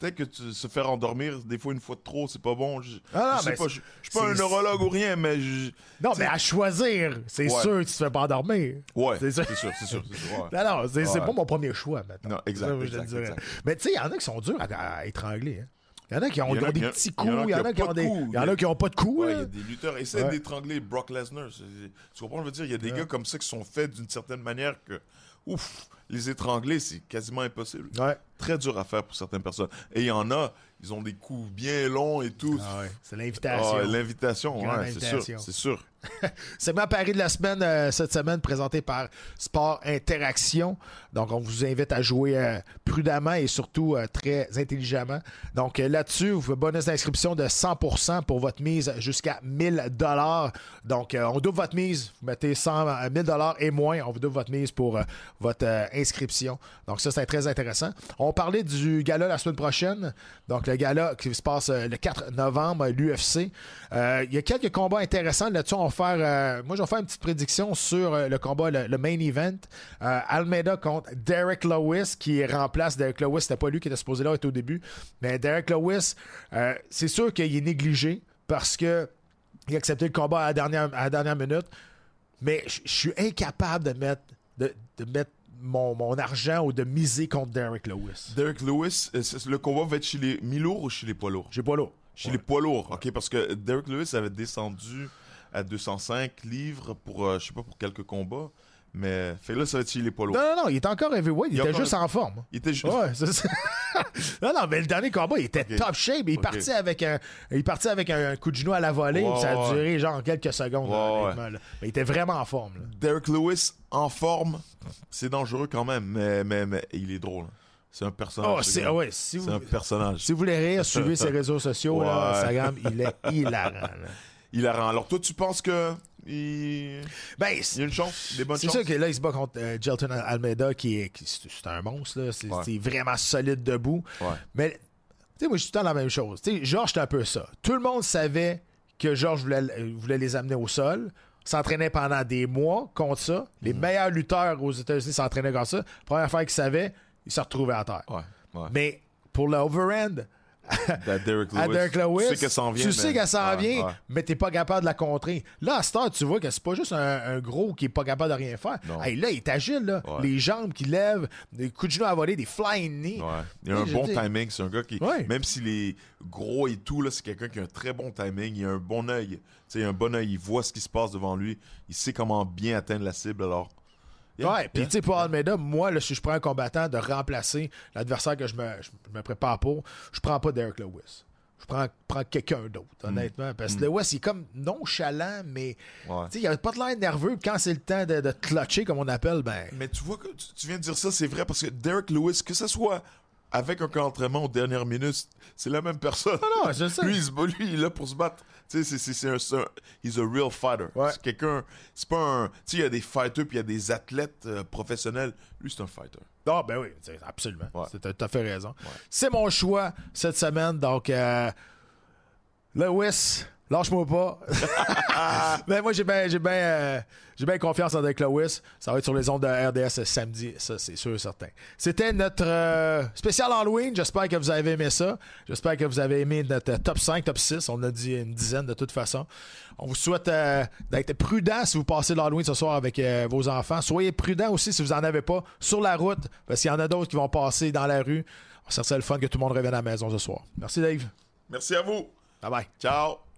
Peut-être que tu, se faire endormir, des fois, une fois de trop, c'est pas bon. Je, Ah non, je sais ben, pas, je, je suis pas un neurologue ou rien, mais je- Non, mais à choisir, c'est Ouais. sûr que tu te fais pas endormir. Ouais, C'est sûr, c'est sûr, c'est sûr. ouais. Non, non, c'est Ouais. pas mon premier choix maintenant. Non, exact, Ça, je te exact, dirais. exact. Mais tu sais, il y en a qui sont durs à, à étrangler. hein. Il y en a qui ont, des petits coups, il y en a qui ont de des. Il y en a qui ont pas de coups. Ouais, il y a des lutteurs. Essaye Ouais. d'étrangler Brock Lesnar. Tu comprends, je veux dire, il y a des gars comme ça qui sont faits d'une certaine manière que, ouf, les étrangler, c'est quasiment impossible. Ouais. Très dur à faire pour certaines personnes. Et il y en a, ils ont des coups bien longs et tout. Ah ouais, c'est Ah, l'invitation. L'invitation, Grande ouais, c'est sûr, c'est sûr. Segment Paris de la semaine, euh, cette semaine, présenté par Sport Interaction. Donc, on vous invite à jouer euh, prudemment et surtout euh, très intelligemment. Donc, là-dessus, vous faites bonus d'inscription de 100% pour votre mise jusqu'à 1000 dollars. Donc, on double votre mise. Vous mettez 100, euh, 1000 dollars et moins. On vous double votre mise pour votre inscription. Donc, ça, c'est très intéressant. On parlait du gala la semaine prochaine. Donc, le gala qui se passe le 4 novembre, l'UFC. Il y a quelques combats intéressants là-dessus. Faire, euh, moi, je vais faire une petite prédiction sur euh, le combat, le, le main event. Euh, Almeida contre Derek Lewis, qui remplace Derek Lewis. C'était pas lui qui était supposé là être au début. Mais Derek Lewis, c'est sûr qu'il est négligé parce que il a accepté le combat à la dernière, à la dernière minute. Mais je suis incapable de mettre, de, de mettre mon, mon argent ou de miser contre Derek Lewis. Derek Lewis, le combat va être chez les mi-lourds ou chez les poids lourds? J'ai pas là. Chez les poids lourds, ok, parce que Derek Lewis avait descendu à 205 livres pour, euh, je sais pas, pour quelques combats, mais fait là, ça va être chez les lourds. Non, non, non, il était encore heavyweight. Il, Il était juste en forme. Il était ju- Ouais, c'est ça. non, non, mais le dernier combat, il était top shape. Il Ok. partit avec un, il partit avec un coup de genou à la volée. Puis ça a duré genre quelques secondes. là, Ouais, honnêtement, là. Mais il était vraiment en forme. là. Derek Lewis en forme, c'est dangereux quand même, mais, mais, mais il est drôle. C'est un personnage. Oh, ce c'est, ouais, si, vous, un personnage. si vous voulez rire, suivez ses réseaux sociaux. là. Instagram, il est hilarant. Il a Alors toi, tu penses que il, Ben, il y a une chance, des bonnes C'est sûr que là, il se bat contre euh, Jelton Almeida, qui est, qui- c'est un monstre. là. C'est Ouais. c'est vraiment solide debout. Ouais. Mais, tu sais, moi, je suis tout le temps la même chose. Tu sais, Georges, c'était un peu ça. Tout le monde savait que Georges voulait, euh, voulait les amener au sol. S'entraînait pendant des mois contre ça. Mm. Les meilleurs lutteurs aux États-Unis s'entraînaient comme ça. Première fois qu'ils savaient, ils se retrouvaient à terre. Ouais, ouais. Mais pour le overhand, À Derek Lewis. à Derek Lewis, Tu sais qu'elle s'en vient. tu sais mais- qu'elle s'en vient, mais t'es pas capable de la contrer. Là, à cette heure, tu vois que c'est pas juste un, un gros qui est pas capable de rien faire. Hey, là, il est agile, là. Ouais. Les jambes qui lèvent, des coups de genoux à voler, des flying knees. Ouais. Il a un bon dis- timing. C'est un gars qui, Ouais. même s'il est gros et tout, c'est quelqu'un qui a un très bon timing. Il a un bon œil. Il a un bon œil. Il voit ce qui se passe devant lui. Il sait comment bien atteindre la cible. Alors, Yeah, Ouais, puis tu sais, pour Almeida, moi, là, si je prends un combattant de remplacer l'adversaire que je me, je me prépare pour, je prends pas Derek Lewis. Je prends, prends quelqu'un d'autre, Mm. honnêtement. Parce que Lewis, il est comme nonchalant, mais Ouais. sais, il a pas de l'air nerveux. Quand c'est le temps de, de clutcher, comme on appelle, ben. Mais tu vois que tu, viens de dire ça, c'est vrai parce que Derek Lewis, que ce soit avec un camp d'entraînement aux dernières minutes, c'est la même personne. non, c'est ça. Lui, il, se bat- lui, il est là pour se battre. Tu sais, c'est- un, un- he's a real fighter. Ouais. C'est quelqu'un, c'est pas un, tu sais, il y a des fighters puis il y a des athlètes euh, professionnels. Lui, c'est un fighter. Ah, ben oui, absolument. Ouais. C'est- T'as tout à fait raison. C'est mon choix cette semaine. Donc, euh, Lewis, lâche-moi pas. Mais moi, j'ai bien j'ai euh, j'ai confiance en Derek Lewis. Ça va être sur les ondes de RDS samedi, ça, c'est sûr et certain. C'était notre euh, spécial Halloween. J'espère que vous avez aimé ça. J'espère que vous avez aimé notre top 5, top 6. On a dit une dizaine de toute façon. On vous souhaite euh, d'être prudent si vous passez l'Halloween ce soir avec euh, vos enfants. Soyez prudent aussi si vous n'en avez pas sur la route, parce qu'il y en a d'autres qui vont passer dans la rue. Ça serait le fun que tout le monde revienne à la maison ce soir. Merci Dave. Merci à vous. Bye bye. Ciao.